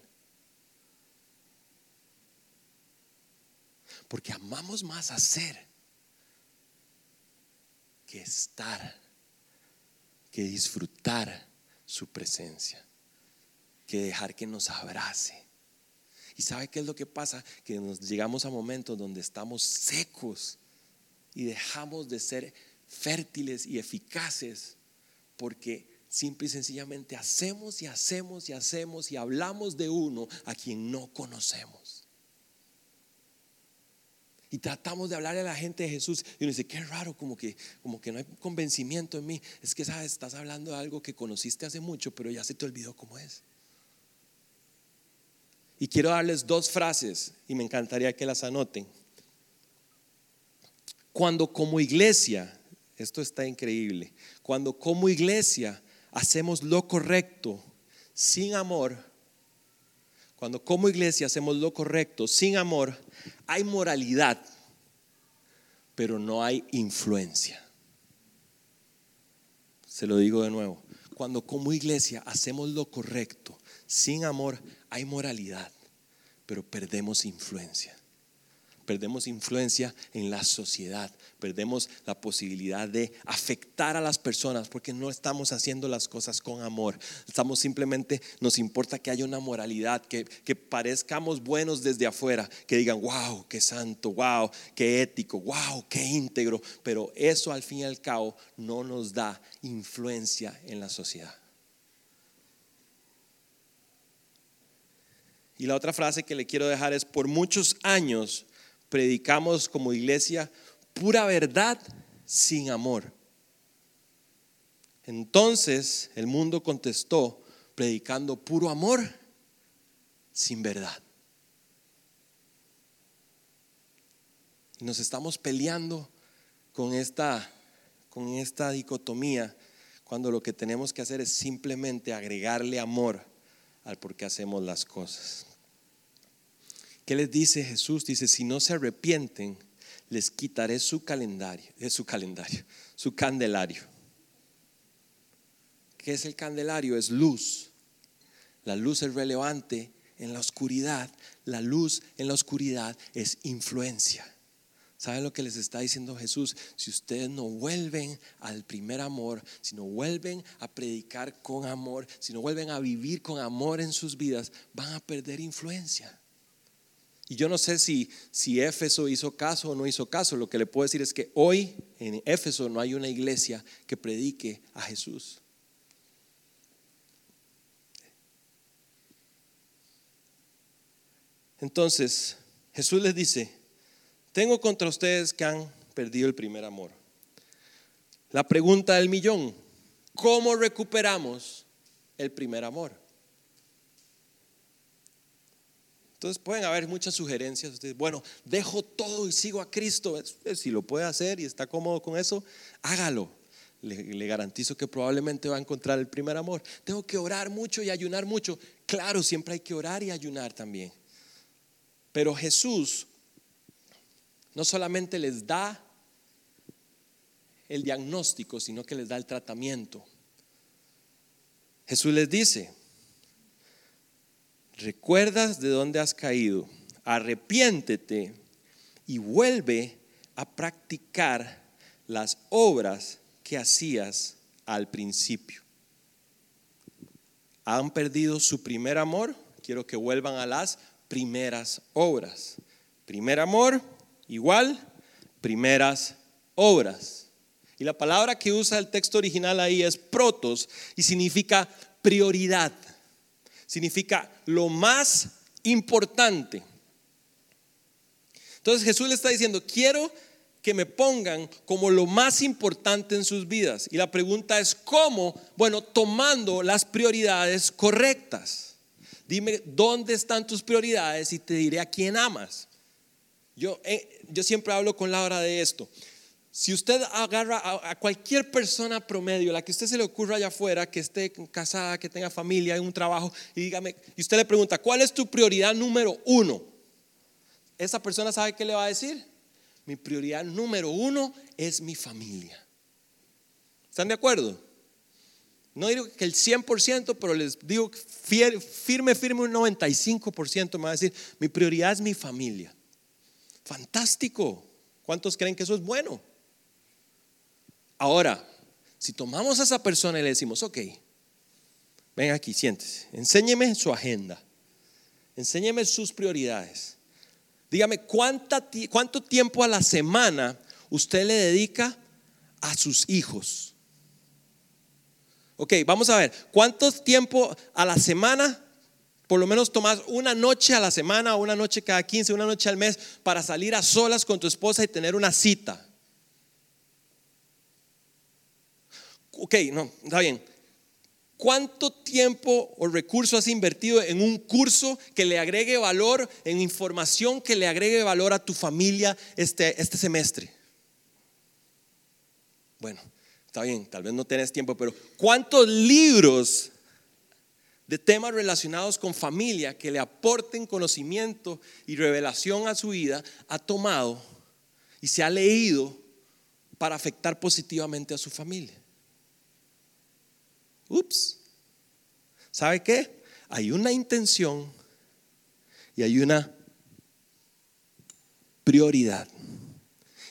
Porque amamos más hacer que estar, que disfrutar su presencia, que dejar que nos abrace. ¿Y sabe qué es lo que pasa? Que nos llegamos a momentos donde estamos secos y dejamos de ser fértiles y eficaces porque simple y sencillamente hacemos y hacemos y hacemos y hablamos de uno a quien no conocemos y tratamos de hablarle a la gente de Jesús y uno dice, qué raro, como que, como que no hay convencimiento en mí. Es que, ¿sabes? Estás hablando de algo que conociste hace mucho, pero ya se te olvidó cómo es. Y quiero darles dos frases y me encantaría que las anoten. Cuando como iglesia, esto está increíble, cuando como iglesia hacemos lo correcto sin amor, cuando como iglesia hacemos lo correcto sin amor, hay moralidad, pero no hay influencia. Se lo digo de nuevo. Cuando como iglesia hacemos lo correcto, sin amor, hay moralidad, pero perdemos influencia perdemos influencia en la sociedad, perdemos la posibilidad de afectar a las personas porque no estamos haciendo las cosas con amor. Estamos simplemente, nos importa que haya una moralidad, que, que parezcamos buenos desde afuera, que digan, wow, qué santo, wow, qué ético, wow, qué íntegro, pero eso al fin y al cabo no nos da influencia en la sociedad. Y la otra frase que le quiero dejar es, por muchos años predicamos como iglesia pura verdad sin amor. Entonces el mundo contestó predicando puro amor sin verdad. Y nos estamos peleando con esta, con esta dicotomía cuando lo que tenemos que hacer es simplemente agregarle amor al por qué hacemos las cosas. ¿Qué les dice Jesús? Dice, si no se arrepienten, les quitaré su calendario, es su calendario, su candelario. ¿Qué es el candelario? Es luz. La luz es relevante en la oscuridad. La luz en la oscuridad es influencia. ¿Saben lo que les está diciendo Jesús? Si ustedes no vuelven al primer amor, si no vuelven a predicar con amor, si no vuelven a vivir con amor en sus vidas, van a perder influencia. Y yo no sé si, si Éfeso hizo caso o no hizo caso. Lo que le puedo decir es que hoy en Éfeso no hay una iglesia que predique a Jesús. Entonces, Jesús les dice, tengo contra ustedes que han perdido el primer amor. La pregunta del millón, ¿cómo recuperamos el primer amor? Entonces pueden haber muchas sugerencias. Bueno, dejo todo y sigo a Cristo. Si lo puede hacer y está cómodo con eso, hágalo. Le, garantizo que probablemente va a encontrar el primer amor. Tengo que orar mucho y ayunar mucho. Claro, siempre hay que orar y ayunar también. Pero Jesús no solamente les da el diagnóstico, sino que les da el tratamiento. Jesús les dice, recuerdas de dónde has caído, arrepiéntete y vuelve a practicar las obras que hacías al principio. ¿Han perdido su primer amor? Quiero que vuelvan a las primeras obras. Primer amor igual, primeras obras. Y la palabra que usa el texto original ahí es protos y significa prioridad significa lo más importante. Entonces Jesús le está diciendo, quiero que me pongan como lo más importante en sus vidas. Y la pregunta es, ¿cómo? Bueno, tomando las prioridades correctas. Dime, ¿dónde están tus prioridades? Y te diré a quién amas. Yo, eh, yo siempre hablo con Laura de esto. Si usted agarra a, cualquier persona promedio, la que usted se le ocurra allá afuera, que esté casada, que tenga familia, un trabajo, y dígame, y usted le pregunta, ¿cuál es tu prioridad número uno? Esa persona sabe qué le va a decir. Mi prioridad número uno es mi familia. ¿Están de acuerdo? No digo que el 100%, pero les digo firme, firme un 95% me va a decir, mi prioridad es mi familia. Fantástico. ¿Cuántos creen que eso es bueno? Ahora, si tomamos a esa persona y le decimos, ok, ven aquí, siéntese, enséñeme su agenda, enséñeme sus prioridades. Dígame, ¿cuánto tiempo a la semana usted le dedica a sus hijos? Ok, vamos a ver, ¿cuánto tiempo a la semana por lo menos tomas una noche a la semana, una noche cada 15, una noche al mes para salir a solas con tu esposa y tener una cita. Ok, no, está bien. ¿Cuánto tiempo o recursos has invertido en un curso que le agregue valor, en información que le agregue valor a tu familia este, este semestre? Bueno, está bien, tal vez no tenés tiempo, pero ¿cuántos libros de temas relacionados con familia que le aporten conocimiento y revelación a su vida ha tomado y se ha leído para afectar positivamente a su familia? Ups. ¿Sabe qué? Hay una intención y hay una prioridad.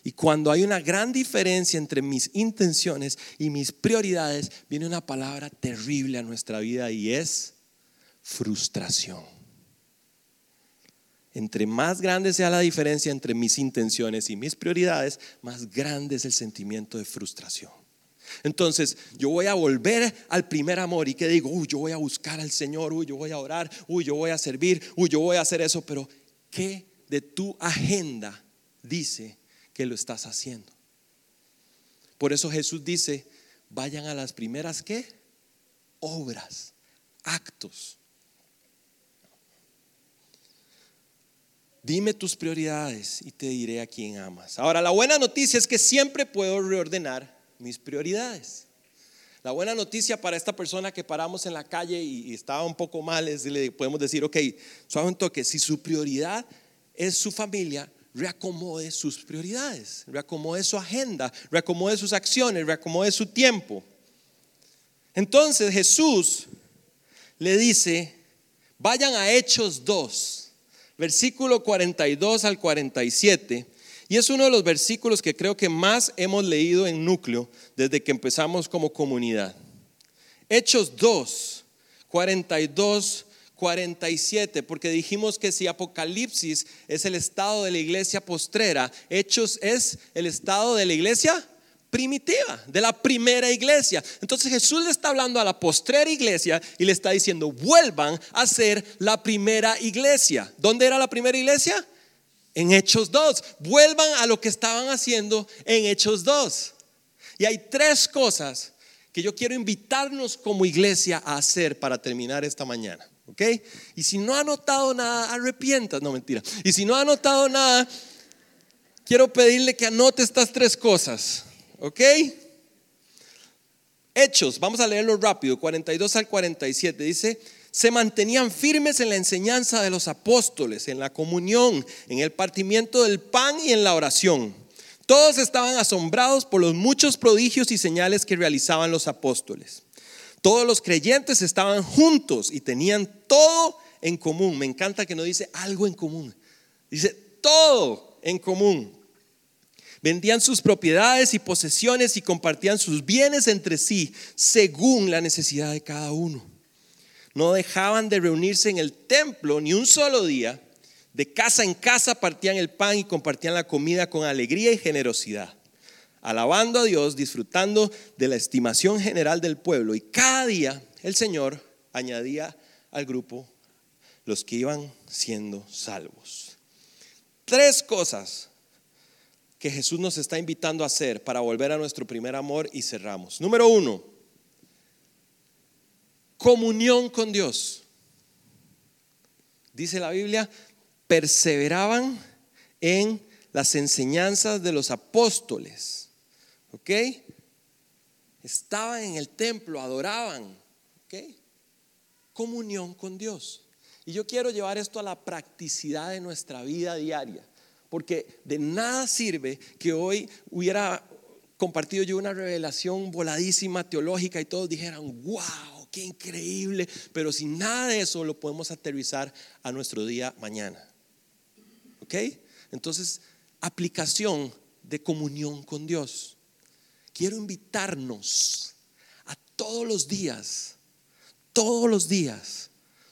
Y cuando hay una gran diferencia entre mis intenciones y mis prioridades, viene una palabra terrible a nuestra vida y es frustración. Entre más grande sea la diferencia entre mis intenciones y mis prioridades, más grande es el sentimiento de frustración. Entonces, yo voy a volver al primer amor y que digo, uy, yo voy a buscar al Señor, uy, yo voy a orar, uy, yo voy a servir, uy, yo voy a hacer eso, pero ¿qué de tu agenda dice que lo estás haciendo? Por eso Jesús dice, vayan a las primeras qué? Obras, actos. Dime tus prioridades y te diré a quién amas. Ahora, la buena noticia es que siempre puedo reordenar mis prioridades. La buena noticia para esta persona que paramos en la calle y, estaba un poco mal es le podemos decir, ok, suave un toque, si su prioridad es su familia, reacomode sus prioridades, reacomode su agenda, reacomode sus acciones, reacomode su tiempo. Entonces Jesús le dice, vayan a Hechos 2, versículo 42 al 47 y es uno de los versículos que creo que más hemos leído en núcleo desde que empezamos como comunidad. Hechos 2, 42, 47, porque dijimos que si Apocalipsis es el estado de la iglesia postrera, Hechos es el estado de la iglesia primitiva, de la primera iglesia. Entonces Jesús le está hablando a la postrera iglesia y le está diciendo, vuelvan a ser la primera iglesia. ¿Dónde era la primera iglesia? En Hechos 2. Vuelvan a lo que estaban haciendo en Hechos 2. Y hay tres cosas que yo quiero invitarnos como iglesia a hacer para terminar esta mañana. ¿Ok? Y si no ha notado nada, arrepientas. No, mentira. Y si no ha notado nada, quiero pedirle que anote estas tres cosas. ¿Ok? Hechos, vamos a leerlo rápido, 42 al 47. Dice, se mantenían firmes en la enseñanza de los apóstoles, en la comunión, en el partimiento del pan y en la oración. Todos estaban asombrados por los muchos prodigios y señales que realizaban los apóstoles. Todos los creyentes estaban juntos y tenían todo en común. Me encanta que no dice algo en común. Dice todo en común. Vendían sus propiedades y posesiones y compartían sus bienes entre sí según la necesidad de cada uno. No dejaban de reunirse en el templo ni un solo día. De casa en casa partían el pan y compartían la comida con alegría y generosidad alabando a Dios, disfrutando de la estimación general del pueblo. Y cada día el Señor añadía al grupo los que iban siendo salvos. Tres cosas que Jesús nos está invitando a hacer para volver a nuestro primer amor y cerramos. Número uno, comunión con Dios. Dice la Biblia, perseveraban en las enseñanzas de los apóstoles ¿Ok? Estaban en el templo, adoraban. ¿Ok? Comunión con Dios. Y yo quiero llevar esto a la practicidad de nuestra vida diaria. Porque de nada sirve que hoy hubiera compartido yo una revelación voladísima teológica y todos dijeran, wow, qué increíble. Pero sin nada de eso lo podemos aterrizar a nuestro día mañana. ¿Ok? Entonces, aplicación de comunión con Dios quiero invitarnos a todos los días, todos los días,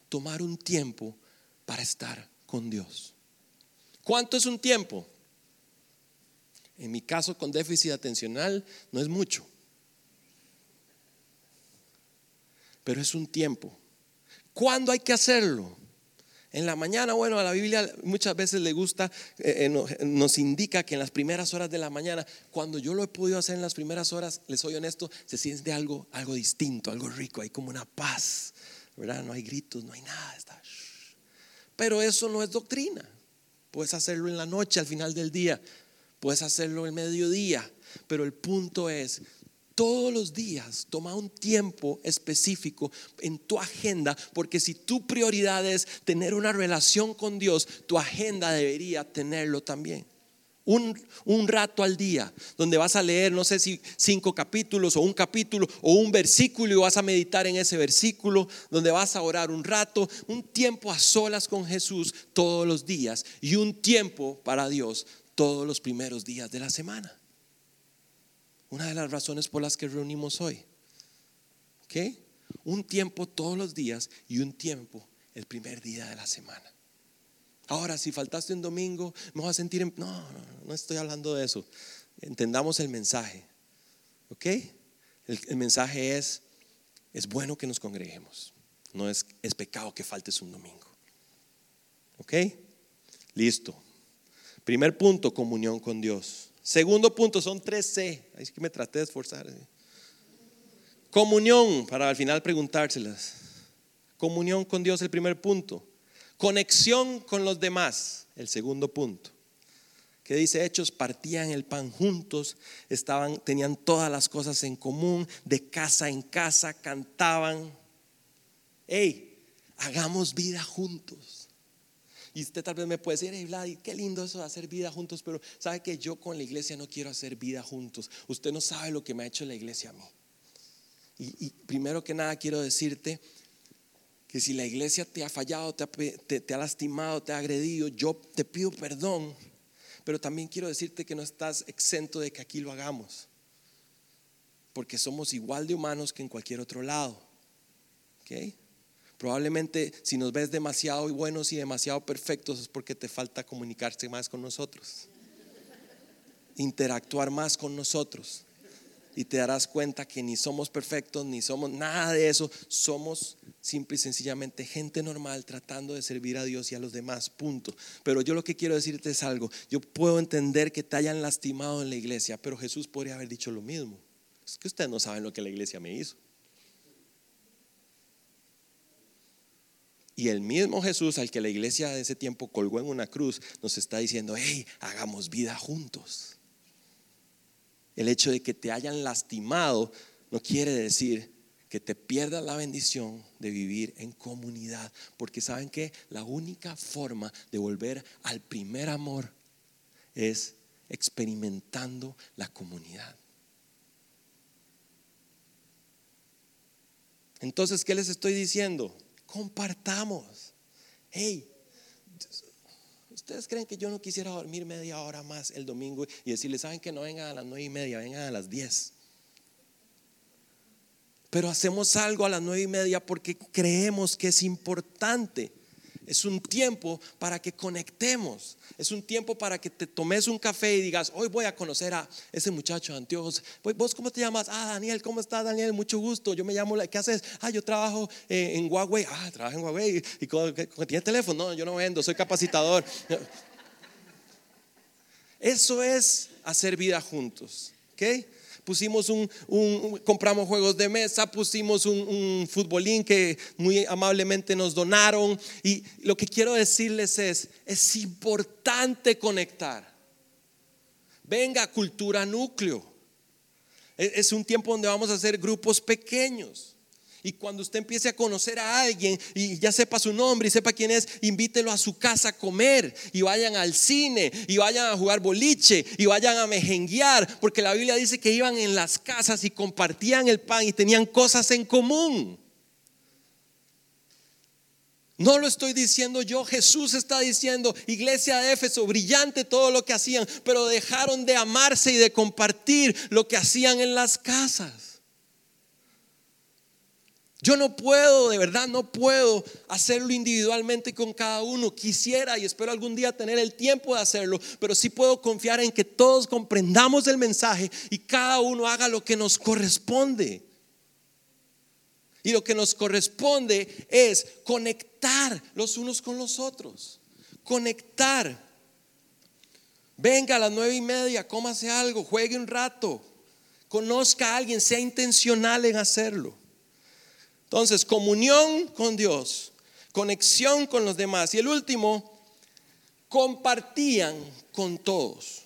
tomar un tiempo para estar con Dios. ¿Cuánto es un tiempo? En mi caso con déficit atencional no es mucho, pero es un tiempo. ¿Cuándo hay que hacerlo? En la mañana, bueno, a la Biblia muchas veces le gusta, eh, eh, nos indica que en las primeras horas de la mañana, cuando yo lo he podido hacer en las primeras horas, les soy honesto, se siente algo, algo distinto, algo rico, hay como una paz, ¿verdad? No hay gritos, no hay nada. Está, pero eso no es doctrina. Puedes hacerlo en la noche, al final del día, puedes hacerlo en mediodía, pero el punto es, todos los días toma un tiempo específico en tu agenda, porque si tu prioridad es tener una relación con Dios, tu agenda debería tenerlo también. Un, un, rato al día, donde vas a leer, no sé si cinco capítulos o un capítulo o un versículo y vas a meditar en ese versículo, donde vas a orar un rato, un tiempo a solas con Jesús todos los días y un tiempo para Dios todos los primeros días de la semana. Una de las razones por las que reunimos hoy. ¿Ok? Un tiempo todos los días y un tiempo el primer día de la semana. Ahora, si faltaste un domingo, me voy a sentir... En... No, no, no estoy hablando de eso. Entendamos el mensaje. ¿Ok? El, mensaje es, es bueno que nos congreguemos. No es, es pecado que faltes un domingo. ¿Ok? Listo. Primer punto, comunión con Dios. Segundo punto, son tres C. Ahí que me traté de esforzar. Comunión, para al final preguntárselas. Comunión con Dios, el primer punto. Conexión con los demás, el segundo punto. Que dice Hechos, partían el pan juntos, estaban, tenían todas las cosas en común, de casa en casa, cantaban. Hey, hagamos vida juntos. Y usted tal vez me puede decir, hey Vlad, qué lindo eso de hacer vida juntos, pero sabe que yo con la iglesia no quiero hacer vida juntos. Usted no sabe lo que me ha hecho la iglesia a mí. Y, primero que nada quiero decirte que si la iglesia te ha fallado, te ha, te ha lastimado, te ha agredido, yo te pido perdón, pero también quiero decirte que no estás exento de que aquí lo hagamos, porque somos igual de humanos que en cualquier otro lado. ¿ok? Probablemente si nos ves demasiado buenos y demasiado perfectos es porque te falta comunicarse más con nosotros, interactuar más con nosotros. Y te darás cuenta que ni somos perfectos, ni somos nada de eso. Somos simple y sencillamente gente normal tratando de servir a Dios y a los demás, punto. Pero yo lo que quiero decirte es algo. Yo puedo entender que te hayan lastimado en la iglesia, pero Jesús podría haber dicho lo mismo. Es que ustedes no saben lo que la iglesia me hizo. Y el mismo Jesús al que la iglesia de ese tiempo colgó en una cruz nos está diciendo, hey, hagamos vida juntos. El hecho de que te hayan lastimado no quiere decir que te pierdas la bendición de vivir en comunidad. Porque saben que la única forma de volver al primer amor es experimentando la comunidad. Entonces, ¿qué les estoy diciendo? Compartamos. Hey, ¿ustedes creen que yo no quisiera dormir media hora más el domingo y decirles, saben que no vengan a las nueve y media, vengan a las diez? Pero hacemos algo a las nueve y media porque creemos que es importante. Es un tiempo para que conectemos. Es un tiempo para que te tomes un café y digas, hoy voy a conocer a ese muchacho de anteojos. ¿Vos cómo te llamas? Ah, Daniel, ¿cómo estás, Daniel? Mucho gusto. Yo me llamo, ¿qué haces? Ah, yo trabajo eh, en Huawei. Ah, trabajo en Huawei. ¿Y tiene teléfono? No, yo no vendo, soy capacitador. Eso es hacer vida juntos. ¿Ok? Pusimos un, compramos juegos de mesa, pusimos un, un futbolín que muy amablemente nos donaron. Y lo que quiero decirles es, es importante conectar. Venga, cultura núcleo. Es un tiempo donde vamos a hacer grupos pequeños. Y cuando usted empiece a conocer a alguien y ya sepa su nombre y sepa quién es, invítelo a su casa a comer y vayan al cine y vayan a jugar boliche y vayan a mejenguear, porque la Biblia dice que iban en las casas y compartían el pan y tenían cosas en común. No lo estoy diciendo yo, Jesús está diciendo, iglesia de Éfeso, brillante todo lo que hacían, pero dejaron de amarse y de compartir lo que hacían en las casas. Yo no puedo, de verdad, no puedo hacerlo individualmente con cada uno. Quisiera y espero algún día tener el tiempo de hacerlo, pero sí puedo confiar en que todos comprendamos el mensaje y cada uno haga lo que nos corresponde. Y lo que nos corresponde es conectar los unos con los otros. Conectar. Venga a las nueve y media, cómase algo, juegue un rato, conozca a alguien, sea intencional en hacerlo. Entonces, comunión con Dios, conexión con los demás. Y el último, compartían con todos.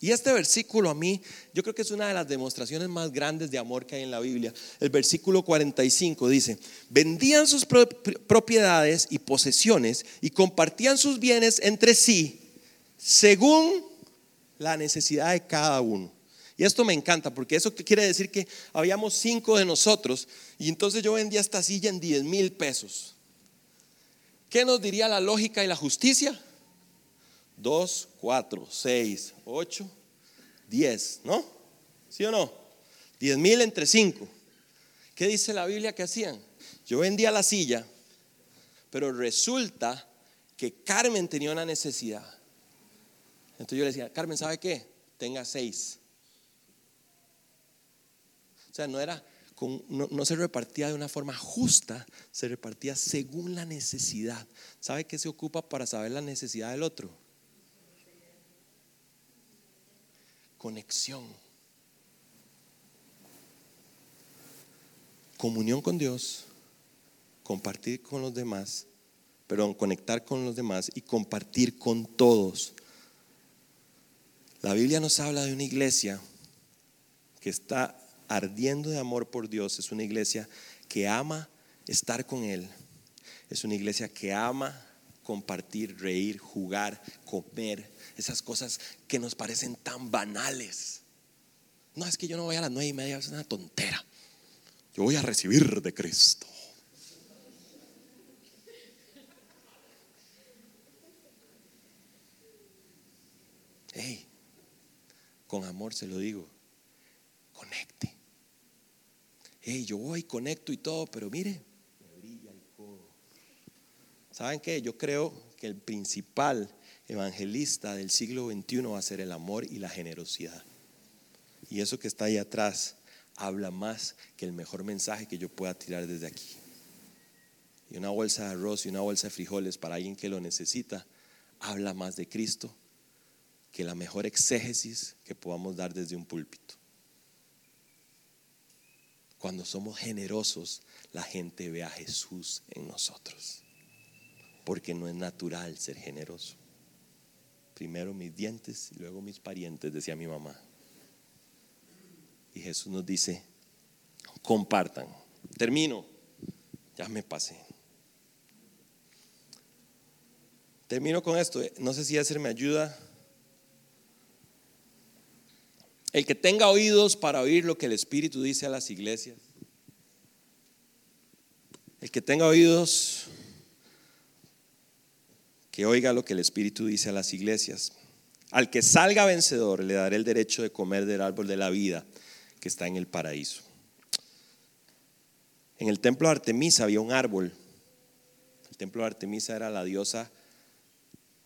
Y este versículo a mí, yo creo que es una de las demostraciones más grandes de amor que hay en la Biblia. El versículo 45 dice, vendían sus propiedades y posesiones y compartían sus bienes entre sí según la necesidad de cada uno. Y esto me encanta porque eso quiere decir que habíamos cinco de nosotros y entonces yo vendía esta silla en 10 mil pesos. ¿Qué nos diría la lógica y la justicia? Dos, cuatro, seis, ocho, diez, ¿no? ¿Sí o no? Diez mil entre cinco. ¿Qué dice la Biblia que hacían? Yo vendía la silla, pero resulta que Carmen tenía una necesidad. Entonces yo le decía, Carmen, ¿sabe qué? Tenga seis. O sea, no era, no, se repartía de una forma justa, se repartía según la necesidad. ¿Sabe qué se ocupa para saber la necesidad del otro? Conexión. Comunión con Dios, compartir con los demás, perdón, conectar con los demás y compartir con todos. La Biblia nos habla de una iglesia que está ardiendo de amor por Dios, es una iglesia que ama estar con Él, es una iglesia que ama compartir, reír, jugar, comer, esas cosas que nos parecen tan banales. No, es que yo no voy a las nueve y media, es una tontera. Yo voy a recibir de Cristo. Hey, con amor se lo digo, conecte hey, yo voy, conecto y todo, pero mire, me brilla el codo. ¿Saben qué? Yo creo que el principal evangelista del siglo XXI va a ser el amor y la generosidad. Y eso que está ahí atrás habla más que el mejor mensaje que yo pueda tirar desde aquí. Y una bolsa de arroz y una bolsa de frijoles para alguien que lo necesita, habla más de Cristo que la mejor exégesis que podamos dar desde un púlpito. Cuando somos generosos, la gente ve a Jesús en nosotros. porque no es natural ser generoso. Primero mis dientes y luego mis parientes, decía mi mamá. Y Jesús nos dice, compartan. Termino, ya me pasé. Termino con esto, no sé si hacer me ayuda. El que tenga oídos para oír lo que el Espíritu dice a las iglesias. El que tenga oídos, que oiga lo que el Espíritu dice a las iglesias. Al que salga vencedor le daré el derecho de comer del árbol de la vida que está en el paraíso. En el templo de Artemisa había un árbol. El templo de Artemisa era la diosa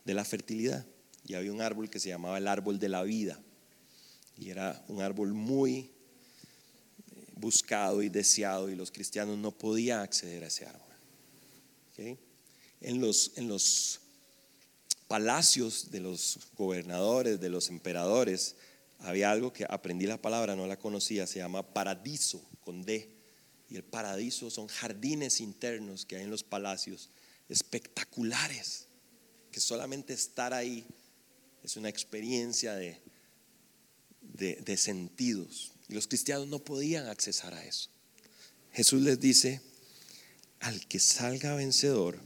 de la fertilidad y había un árbol que se llamaba el árbol de la vida. Y era un árbol muy eh, buscado y deseado y los cristianos no podían acceder a ese árbol. En, los, en los palacios de los gobernadores, de los emperadores, había algo que aprendí la palabra, no la conocía, se llama paradiso con D. Y el paradiso son jardines internos que hay en los palacios espectaculares, que solamente estar ahí es una experiencia de, de, sentidos. Y los cristianos no podían accesar a eso. Jesús les dice, al que salga vencedor,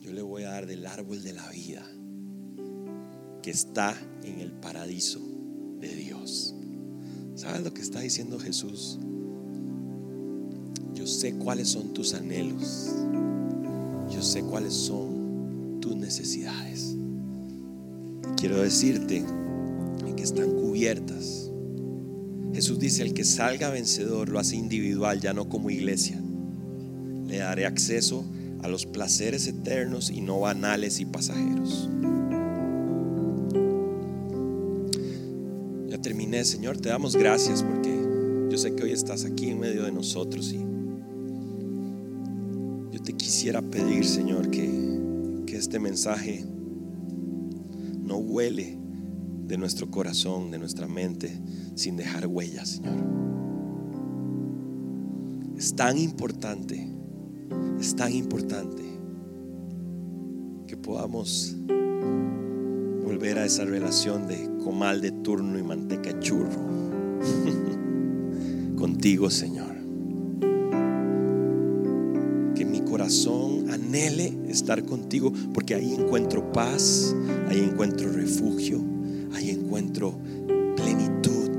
yo le voy a dar del árbol de la vida que está en el paraíso de Dios. ¿Sabes lo que está diciendo Jesús? Yo sé cuáles son tus anhelos. Yo sé cuáles son tus necesidades. Quiero decirte están cubiertas. Jesús dice, el que salga vencedor lo hace individual, ya no como iglesia. Le daré acceso a los placeres eternos y no banales y pasajeros. Ya terminé, Señor, te damos gracias porque yo sé que hoy estás aquí en medio de nosotros y yo te quisiera pedir, Señor, que, que este mensaje no huele de nuestro corazón, de nuestra mente, sin dejar huellas, Señor. Es tan importante es tan importante que podamos volver a esa relación de comal de turno y manteca churro contigo, Señor. Que mi corazón anhele estar contigo porque ahí encuentro paz, ahí encuentro refugio, ahí encuentro plenitud.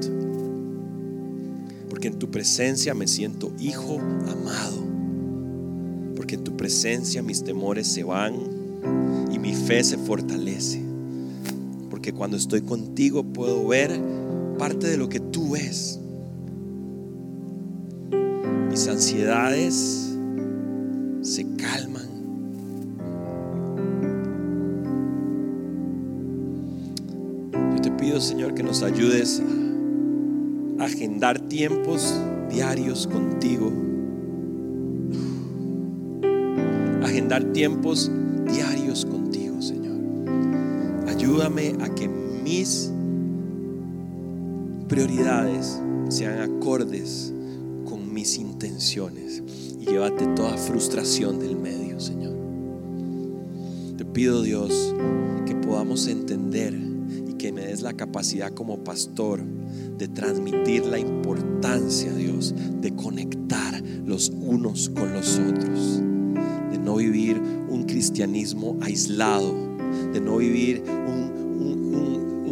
Porque en tu presencia me siento hijo amado en tu presencia mis temores se van y mi fe se fortalece. Porque cuando estoy contigo puedo ver parte de lo que tú ves. Mis ansiedades se calman. Señor, que nos ayudes a agendar tiempos diarios contigo dar tiempos diarios contigo, Señor. Ayúdame a que mis prioridades sean acordes con mis intenciones y llévate toda frustración del medio, Señor. Te pido, Dios, que podamos entender que me des la capacidad como pastor de transmitir la importancia, Dios, de conectar los unos con los otros no vivir un cristianismo aislado, de no vivir un,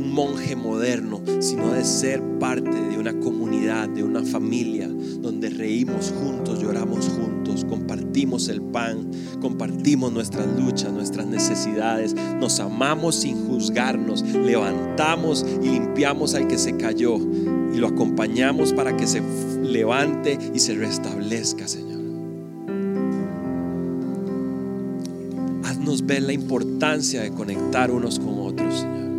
monje moderno, sino de ser parte de una comunidad, de una familia, donde reímos juntos, lloramos juntos, compartimos el pan, compartimos nuestras luchas, nuestras necesidades, nos amamos sin juzgarnos, levantamos y limpiamos al que se cayó y lo acompañamos para que se levante y se restablezca, Señor. ver la importancia de conectar unos con otros, Señor.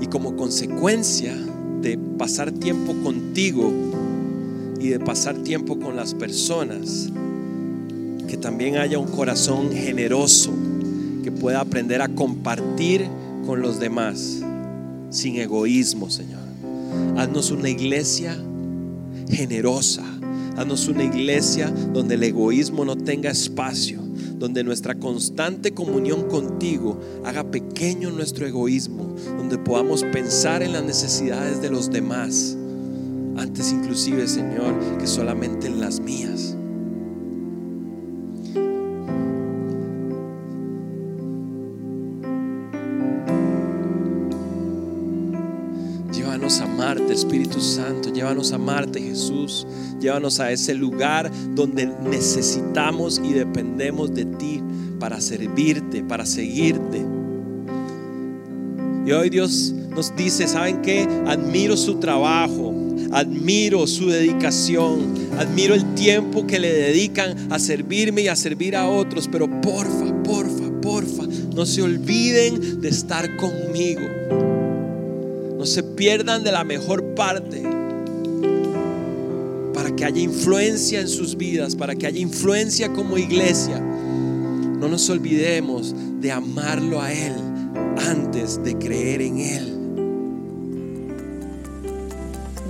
Y como consecuencia de pasar tiempo contigo y de pasar tiempo con las personas, que también haya un corazón generoso que pueda aprender a compartir con los demás sin egoísmo, Señor. Haznos una iglesia generosa, Haznos una iglesia donde el egoísmo no tenga espacio, donde nuestra constante comunión contigo haga pequeño nuestro egoísmo, donde podamos pensar en las necesidades de los demás, antes inclusive, Señor, que solamente en las mías. Llévanos a amarte, Espíritu Santo. Llévanos a amarte, Jesús. Llévanos a ese lugar donde necesitamos y dependemos de ti para servirte, para seguirte. Y hoy Dios nos dice, ¿saben qué? Admiro su trabajo, admiro su dedicación, admiro el tiempo que le dedican a servirme y a servir a otros, pero porfa, porfa, porfa, no se olviden de estar conmigo. No se pierdan de la mejor parte para que haya influencia en sus vidas, para que haya influencia como iglesia. No nos olvidemos de amarlo a Él antes de creer en Él.